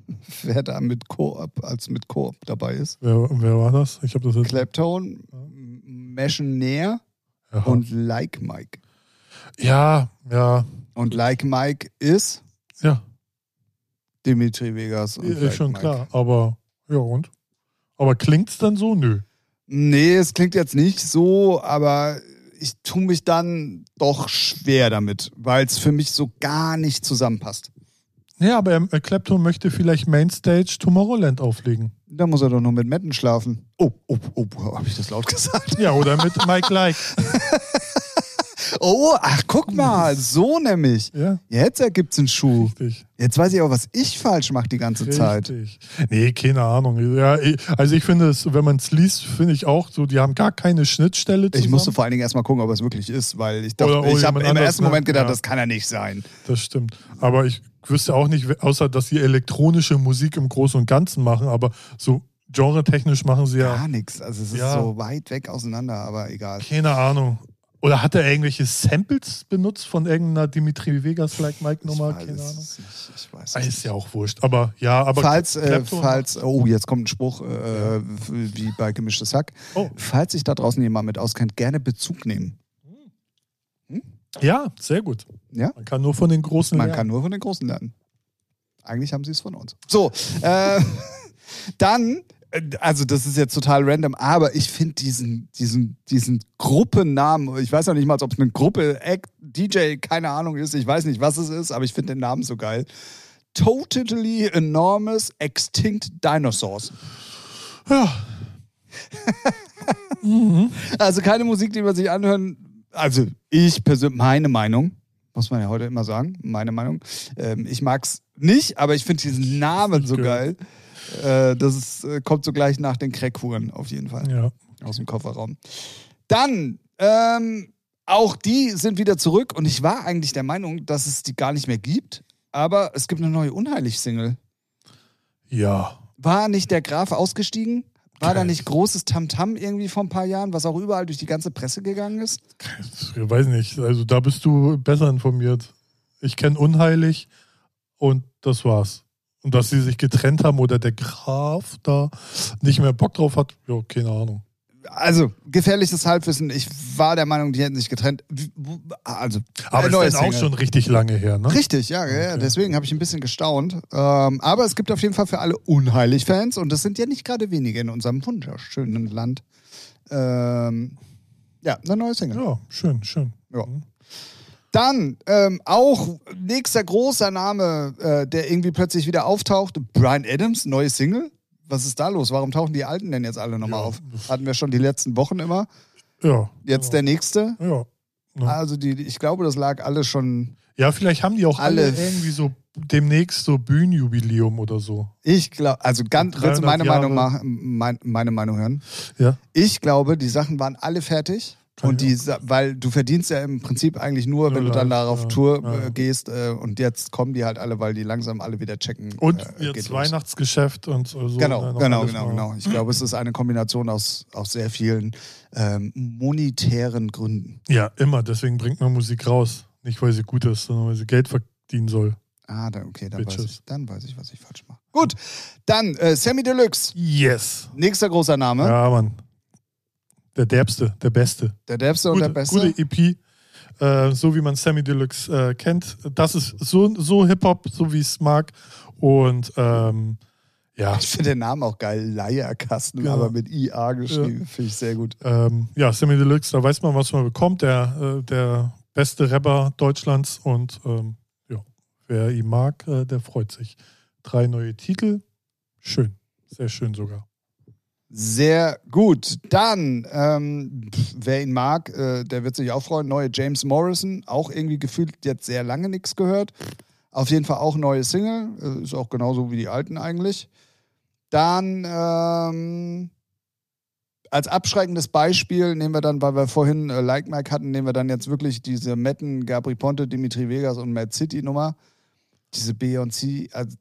(laughs) wer da mit Koop als mit Koop dabei ist. Wer, wer war das? Ich habe das jetzt. Clapton, Ja. und Like Mike. ja, ja, Und Like Mike ist ja, Dimitri Vegas. Und ist schon Mike. klar. Aber ja und? Aber klingt's dann so? Nö. Nee, es klingt jetzt nicht so, aber ich tue mich dann doch schwer damit, weil es für mich so gar nicht zusammenpasst. Ja, aber er, Clapton möchte vielleicht Mainstage Tomorrowland auflegen. Da muss er doch noch mit Metten schlafen. Oh, oh, oh, habe ich das laut (laughs) gesagt? Ja, oder mit Mike Like. (laughs) Oh, ach, guck mal, so nämlich. Ja. Jetzt ergibt's einen Schuh. Richtig. Jetzt weiß ich auch, was ich falsch mache die ganze Zeit. Richtig. Nee, keine Ahnung. Ja, also ich finde es, wenn man es liest, finde ich auch so, die haben gar keine Schnittstelle zusammen. Ich musste vor allen Dingen erstmal gucken, ob es wirklich ist, weil ich dachte, Oder- oder ich habe im ersten ne? Moment gedacht, Ja. das kann ja nicht sein. Das stimmt. Aber ich wüsste auch nicht, außer dass sie elektronische Musik im Großen und Ganzen machen, aber so genre-technisch machen sie ja Gar nichts. Also es ist Ja. so weit weg auseinander, aber egal. keine Ahnung. Oder hat er irgendwelche Samples benutzt von irgendeiner Dimitri Vegas Like Mike Nummer? Ich weiß Keine Ahnung. nicht. Ich weiß Ah, es Ist ja auch wurscht. Aber ja, aber falls, äh, falls, oh, jetzt kommt ein Spruch äh, wie bei gemischtes Hack. Oh. Falls sich da draußen jemand mit auskennt, gerne Bezug nehmen. Ja, sehr gut. Ja? Man kann nur von den Großen Man lernen. kann nur von den Großen lernen. Eigentlich haben sie es von uns. So, äh, (laughs) dann, äh, also das ist jetzt total random, aber ich finde diesen, diesen, diesen Gruppennamen, ich weiß noch nicht mal, ob es eine Gruppe, Act, DJ, keine Ahnung ist, ich weiß nicht, was es ist, aber ich finde den Namen so geil. Totally Enormous Extinct Dinosaurs. Ja, (laughs) Also keine Musik, die man sich anhören. Also ich persönlich, meine Meinung, muss man ja heute immer sagen, meine Meinung. Ähm, ich mag's nicht, aber ich finde diesen Namen so geil. Äh, das ist, äh, kommt so gleich nach den Crackhuren auf jeden Fall ja. aus dem Kofferraum. Dann, ähm, auch die sind wieder zurück und ich war eigentlich der Meinung, dass es die gar nicht mehr gibt, aber es gibt eine neue Unheilig-Single. Ja. War nicht der Graf ausgestiegen? War da nicht großes Tamtam irgendwie vor ein paar Jahren, was auch überall durch die ganze Presse gegangen ist? Ich weiß nicht. Also da bist du besser informiert. Ich kenne Unheilig und das war's. Und dass sie sich getrennt haben oder der Graf da nicht mehr Bock drauf hat, ja, keine Ahnung. Also, gefährliches Halbwissen. Ich war der Meinung, die hätten sich getrennt. Also, Aber äh, ist auch Single. schon richtig lange her, ne? Richtig, ja, ja, ja. Okay. deswegen habe ich ein bisschen gestaunt. Ähm, aber es gibt auf jeden Fall für alle Unheilig-Fans und das sind ja nicht gerade wenige in unserem wunderschönen Land. Ähm, ja, eine neue Single. Ja, schön, schön. Ja. Dann ähm, auch nächster großer Name, äh, der irgendwie plötzlich wieder auftaucht, Brian Adams, neue Single. Was ist da los? Warum tauchen die Alten denn jetzt alle nochmal Ja, auf? Hatten wir schon die letzten Wochen immer. Ja. Jetzt ja. der nächste. Ja. Ja. Also die, ich glaube, das lag alles schon. ja, vielleicht haben die auch alle, Alle- irgendwie so demnächst so Bühnenjubiläum oder so. Ich glaube, also ganz, willst du 300 meine Meinung, Jahre. machen, mein, meine Meinung hören? Ja. Ich glaube, die Sachen waren alle fertig. Und die, weil du verdienst ja im Prinzip eigentlich nur, Ja, wenn du dann da auf ja, Tour ja. äh, gehst. Äh, und jetzt kommen die halt alle, weil die langsam alle wieder checken. Und äh, jetzt. Weihnachtsgeschäft und so. Genau, ne, genau, genau, mal. genau. Ich glaube, es ist eine Kombination aus, aus sehr vielen ähm, monetären Gründen. Ja, immer. Deswegen bringt man Musik raus. Nicht, weil sie gut ist, sondern weil sie Geld verdienen soll. Ah, dann, okay, dann weiß, ich, dann weiß ich, was ich falsch mache. Gut, dann äh, Sammy Deluxe, Yes. nächster großer Name. Ja, Mann. Der derbste, der beste. Der Derbste und Gute, der Beste. gute EP. Äh, so wie man Sammy Deluxe äh, kennt. Das ist so, so Hip-Hop, so wie ich es mag. Und ähm, ja, Ich finde den Namen auch geil, Leierkasten, Ja. aber mit IA geschrieben, finde ich sehr gut. ähm, ja, Sammy Deluxe, da weiß man, was man bekommt. Der, äh, der beste Rapper Deutschlands. Und ähm, ja, wer ihn mag, äh, der freut sich. Drei neue Titel. Schön. Sehr schön sogar. Sehr gut. Dann, ähm, wer ihn mag, äh, der wird sich auch freuen. Neue James Morrison, auch irgendwie gefühlt jetzt sehr lange nichts gehört. Auf jeden Fall auch neue Single, äh, ist auch genauso wie die alten eigentlich. Dann ähm, als abschreckendes Beispiel nehmen wir dann, weil wir vorhin äh, Like Mike hatten, nehmen wir dann jetzt wirklich diese Metten, Gabri Ponte, Dimitri Vegas und Mad City Nummer. Diese B und C, also,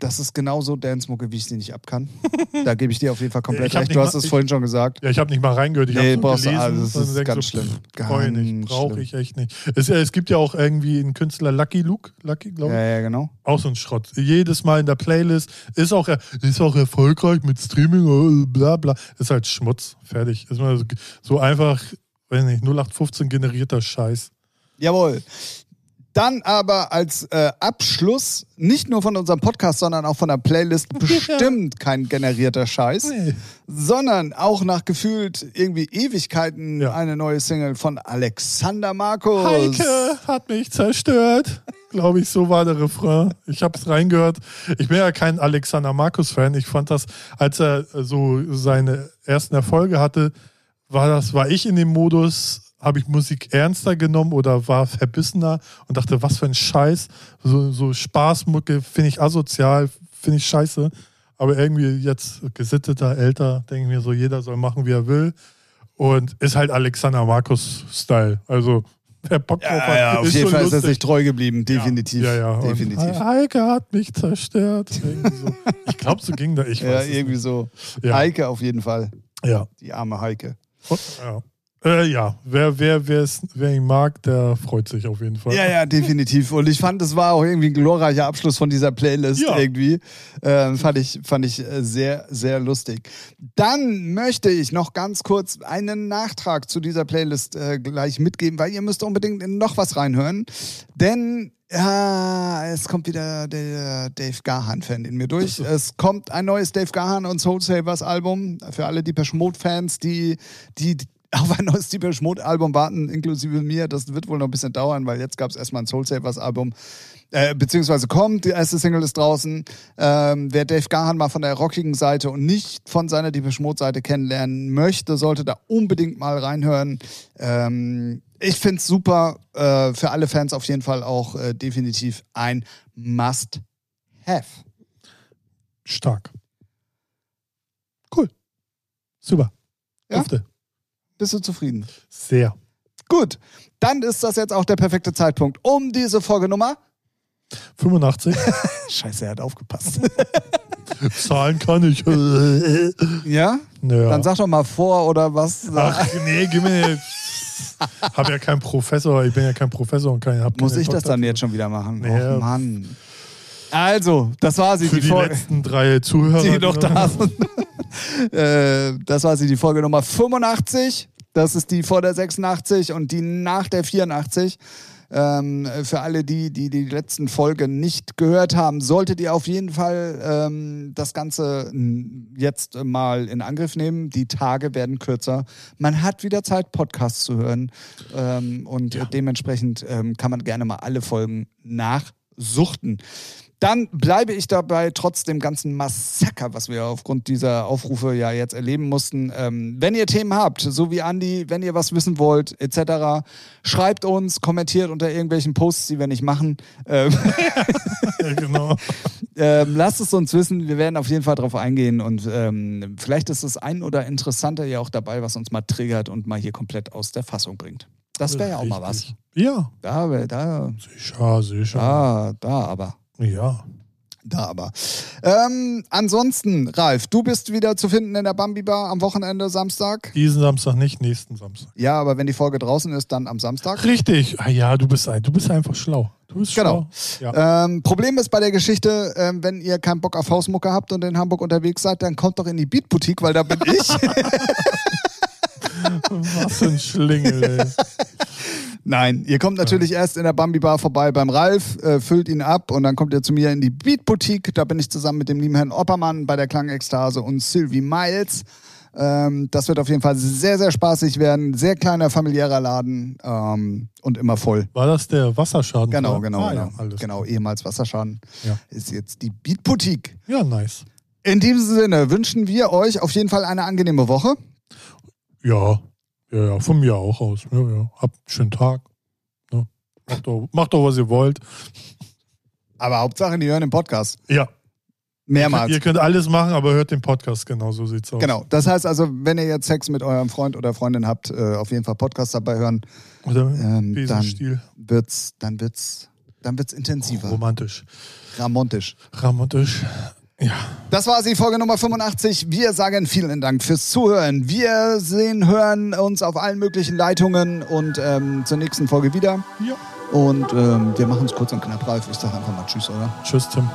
das ist genauso Dance-Mucke, wie ich sie nicht ab kann. (laughs) da gebe ich dir auf jeden Fall komplett recht. Du hast es vorhin schon gesagt. Ja, ich habe nicht mal reingehört. Ich Nee, habe du- gelesen. also das ist ganz so, schlimm. nicht. Ganz Brauche ich echt nicht. Es, es gibt ja auch irgendwie einen Künstler, Lucky Luke, Lucky, glaube ich. Ja, ja, genau. Auch so ein Schrott. Jedes Mal in der Playlist. Ist auch, er- ist auch erfolgreich mit Streaming, äh, bla bla. Ist halt Schmutz. Fertig. Ist mal so, so einfach, weiß nicht, 0815 generierter Scheiß. Jawohl. Dann aber als äh, Abschluss nicht nur von unserem Podcast, sondern auch von der Playlist (laughs) bestimmt kein generierter Scheiß, Nee. sondern auch nach gefühlt irgendwie Ewigkeiten Ja. eine neue Single von Alexander Markus. Heike hat mich zerstört. Glaube ich, so war der Refrain. Ich habe es reingehört. Ich bin ja kein Alexander Markus-Fan. Ich fand das, als er so seine ersten Erfolge hatte, war das, war ich in dem Modus, habe ich Musik ernster genommen oder war verbissener und dachte, was für ein Scheiß. So, so Spaßmucke finde ich asozial, finde ich scheiße. Aber irgendwie jetzt gesitteter, älter, denke ich mir so, jeder soll machen, wie er will. Und ist halt Alexander Markus-Style. Also, wer Bock drauf Ja, hat, ja, auf jeden Fall ist er lustig. sich treu geblieben, definitiv. Ja, ja. Und definitiv. Heike hat mich zerstört. So. Ich glaube, so ging da. Ich (laughs) Ja, weiß es irgendwie nicht. so. Ja. Heike auf jeden Fall. Ja. Die arme Heike. Und, ja. Äh, ja, wer, wer, wer, es, wer ihn mag, der freut sich auf jeden Fall. Ja, ja, definitiv. Und ich fand, es war auch irgendwie ein glorreicher Abschluss von dieser Playlist Ja. irgendwie. Ähm, fand ich, fand ich äh, sehr, sehr lustig. Dann möchte ich noch ganz kurz einen Nachtrag zu dieser Playlist äh, gleich mitgeben, weil ihr müsst unbedingt in noch was reinhören. Denn ja, es kommt wieder der Dave Gahan-Fan in mir durch. (laughs) Es kommt ein neues Dave Gahan und Soul Savers Album. Für alle Deepesh Mode-Fans, die, die auf ein neues Deepesh Mode-Album warten, inklusive mir. Das wird wohl noch ein bisschen dauern, weil jetzt gab es erstmal ein Soul Savers Album. Äh, beziehungsweise kommt, die erste Single ist draußen. Ähm, wer Dave Gahan mal von der rockigen Seite und nicht von seiner Deepesh Mode-Seite kennenlernen möchte, sollte da unbedingt mal reinhören. Ähm, ich finde es super. Äh, für alle Fans auf jeden Fall auch äh, definitiv ein Must-Have. Stark. Cool. Super. Ja? Dufte. Bist du zufrieden? Sehr. Gut, dann ist das jetzt auch der perfekte Zeitpunkt, um diese Folgenummer. 85. (laughs) Scheiße, er hat aufgepasst. (laughs) Zahlen kann ich. (laughs) ja? ja. Dann sag doch mal vor oder was. Ach, nee, gib mir. Hab ja keinen Professor, ich bin ja kein Professor und kein. Hab Muss ich das dann jetzt schon wieder machen? Nee. Oh Mann. Also, das war sie, Für die die Folge. letzten drei Zuhörer. die noch da sind. äh, das war sie, die Folge Nummer 85. Das ist die vor der 86 und die nach der 84. Ähm, für alle, die, die die letzten Folgen nicht gehört haben, solltet ihr auf jeden Fall ähm, das Ganze n- jetzt mal in Angriff nehmen. Die Tage werden kürzer. Man hat wieder Zeit, Podcasts zu hören. Ähm, und Ja. dementsprechend ähm, kann man gerne mal alle Folgen nachsuchten. Dann bleibe ich dabei, trotz dem ganzen Massaker, was wir aufgrund dieser Aufrufe ja jetzt erleben mussten. Ähm, wenn ihr Themen habt, so wie Andi, wenn ihr was wissen wollt, etc., schreibt uns, kommentiert unter irgendwelchen Posts, die wir nicht machen. Ähm, (laughs) Ja, genau. ähm, lasst es uns wissen, wir werden auf jeden Fall drauf eingehen und ähm, vielleicht ist das ein oder interessanter ja auch dabei, was uns mal triggert und mal hier komplett aus der Fassung bringt. Das wäre ja auch mal was. Ja, Da, da, sicher, sicher. da, da aber. Ja. Da aber. Ähm, ansonsten, Ralf, du bist wieder zu finden in der Bambi Bar am Wochenende, Samstag. Diesen Samstag nicht, nächsten Samstag. Ja, aber wenn die Folge draußen ist, dann am Samstag. Richtig. Ah, ja, du bist, ein- du bist einfach schlau. Du bist Genau. schlau. Ja. Ähm, Problem ist bei der Geschichte, ähm, wenn ihr keinen Bock auf Hausmucke habt und in Hamburg unterwegs seid, dann kommt doch in die Beat Boutique, weil da bin ich. (laughs) Was für ein Schlingel, ey. (laughs) Nein, ihr kommt natürlich erst in der Bambi Bar vorbei beim Ralf, äh, füllt ihn ab und dann kommt ihr zu mir in die Beat Boutique. Da bin ich zusammen mit dem lieben Herrn Oppermann bei der Klangekstase und Sylvie Miles. Ähm, das wird auf jeden Fall sehr, sehr spaßig werden. Sehr kleiner familiärer Laden ähm, und immer voll. War das der Wasserschaden? Genau, oder? genau, ah, genau. Ja, alles genau, ehemals Wasserschaden Ja. ist jetzt die Beat Boutique. ja, nice. In diesem Sinne wünschen wir euch auf jeden Fall eine angenehme Woche. Ja. Ja, ja, von mir auch aus. Ja, ja. Habt einen schönen Tag. Ne? Macht, doch, macht doch, was ihr wollt. Aber Hauptsache, die hören den Podcast. Ja. Mehrmals. Ihr könnt alles machen, aber hört den Podcast genau, so sieht's aus. Genau. Das heißt also, wenn ihr jetzt Sex mit eurem Freund oder Freundin habt, äh, auf jeden Fall Podcast dabei hören, Oder Ähm, Besenstiel. wird's, dann wird's, dann wird's intensiver. Romantisch. Ramontisch. Romantisch. Ja. Das war sie, Folge Nummer 85. Wir sagen vielen Dank fürs Zuhören. Wir sehen, hören uns auf allen möglichen Leitungen und ähm, zur nächsten Folge wieder. ja. Und ähm, wir machen es kurz und knapp, Ralf. Ich sage einfach mal Tschüss, oder? Tschüss, Tim.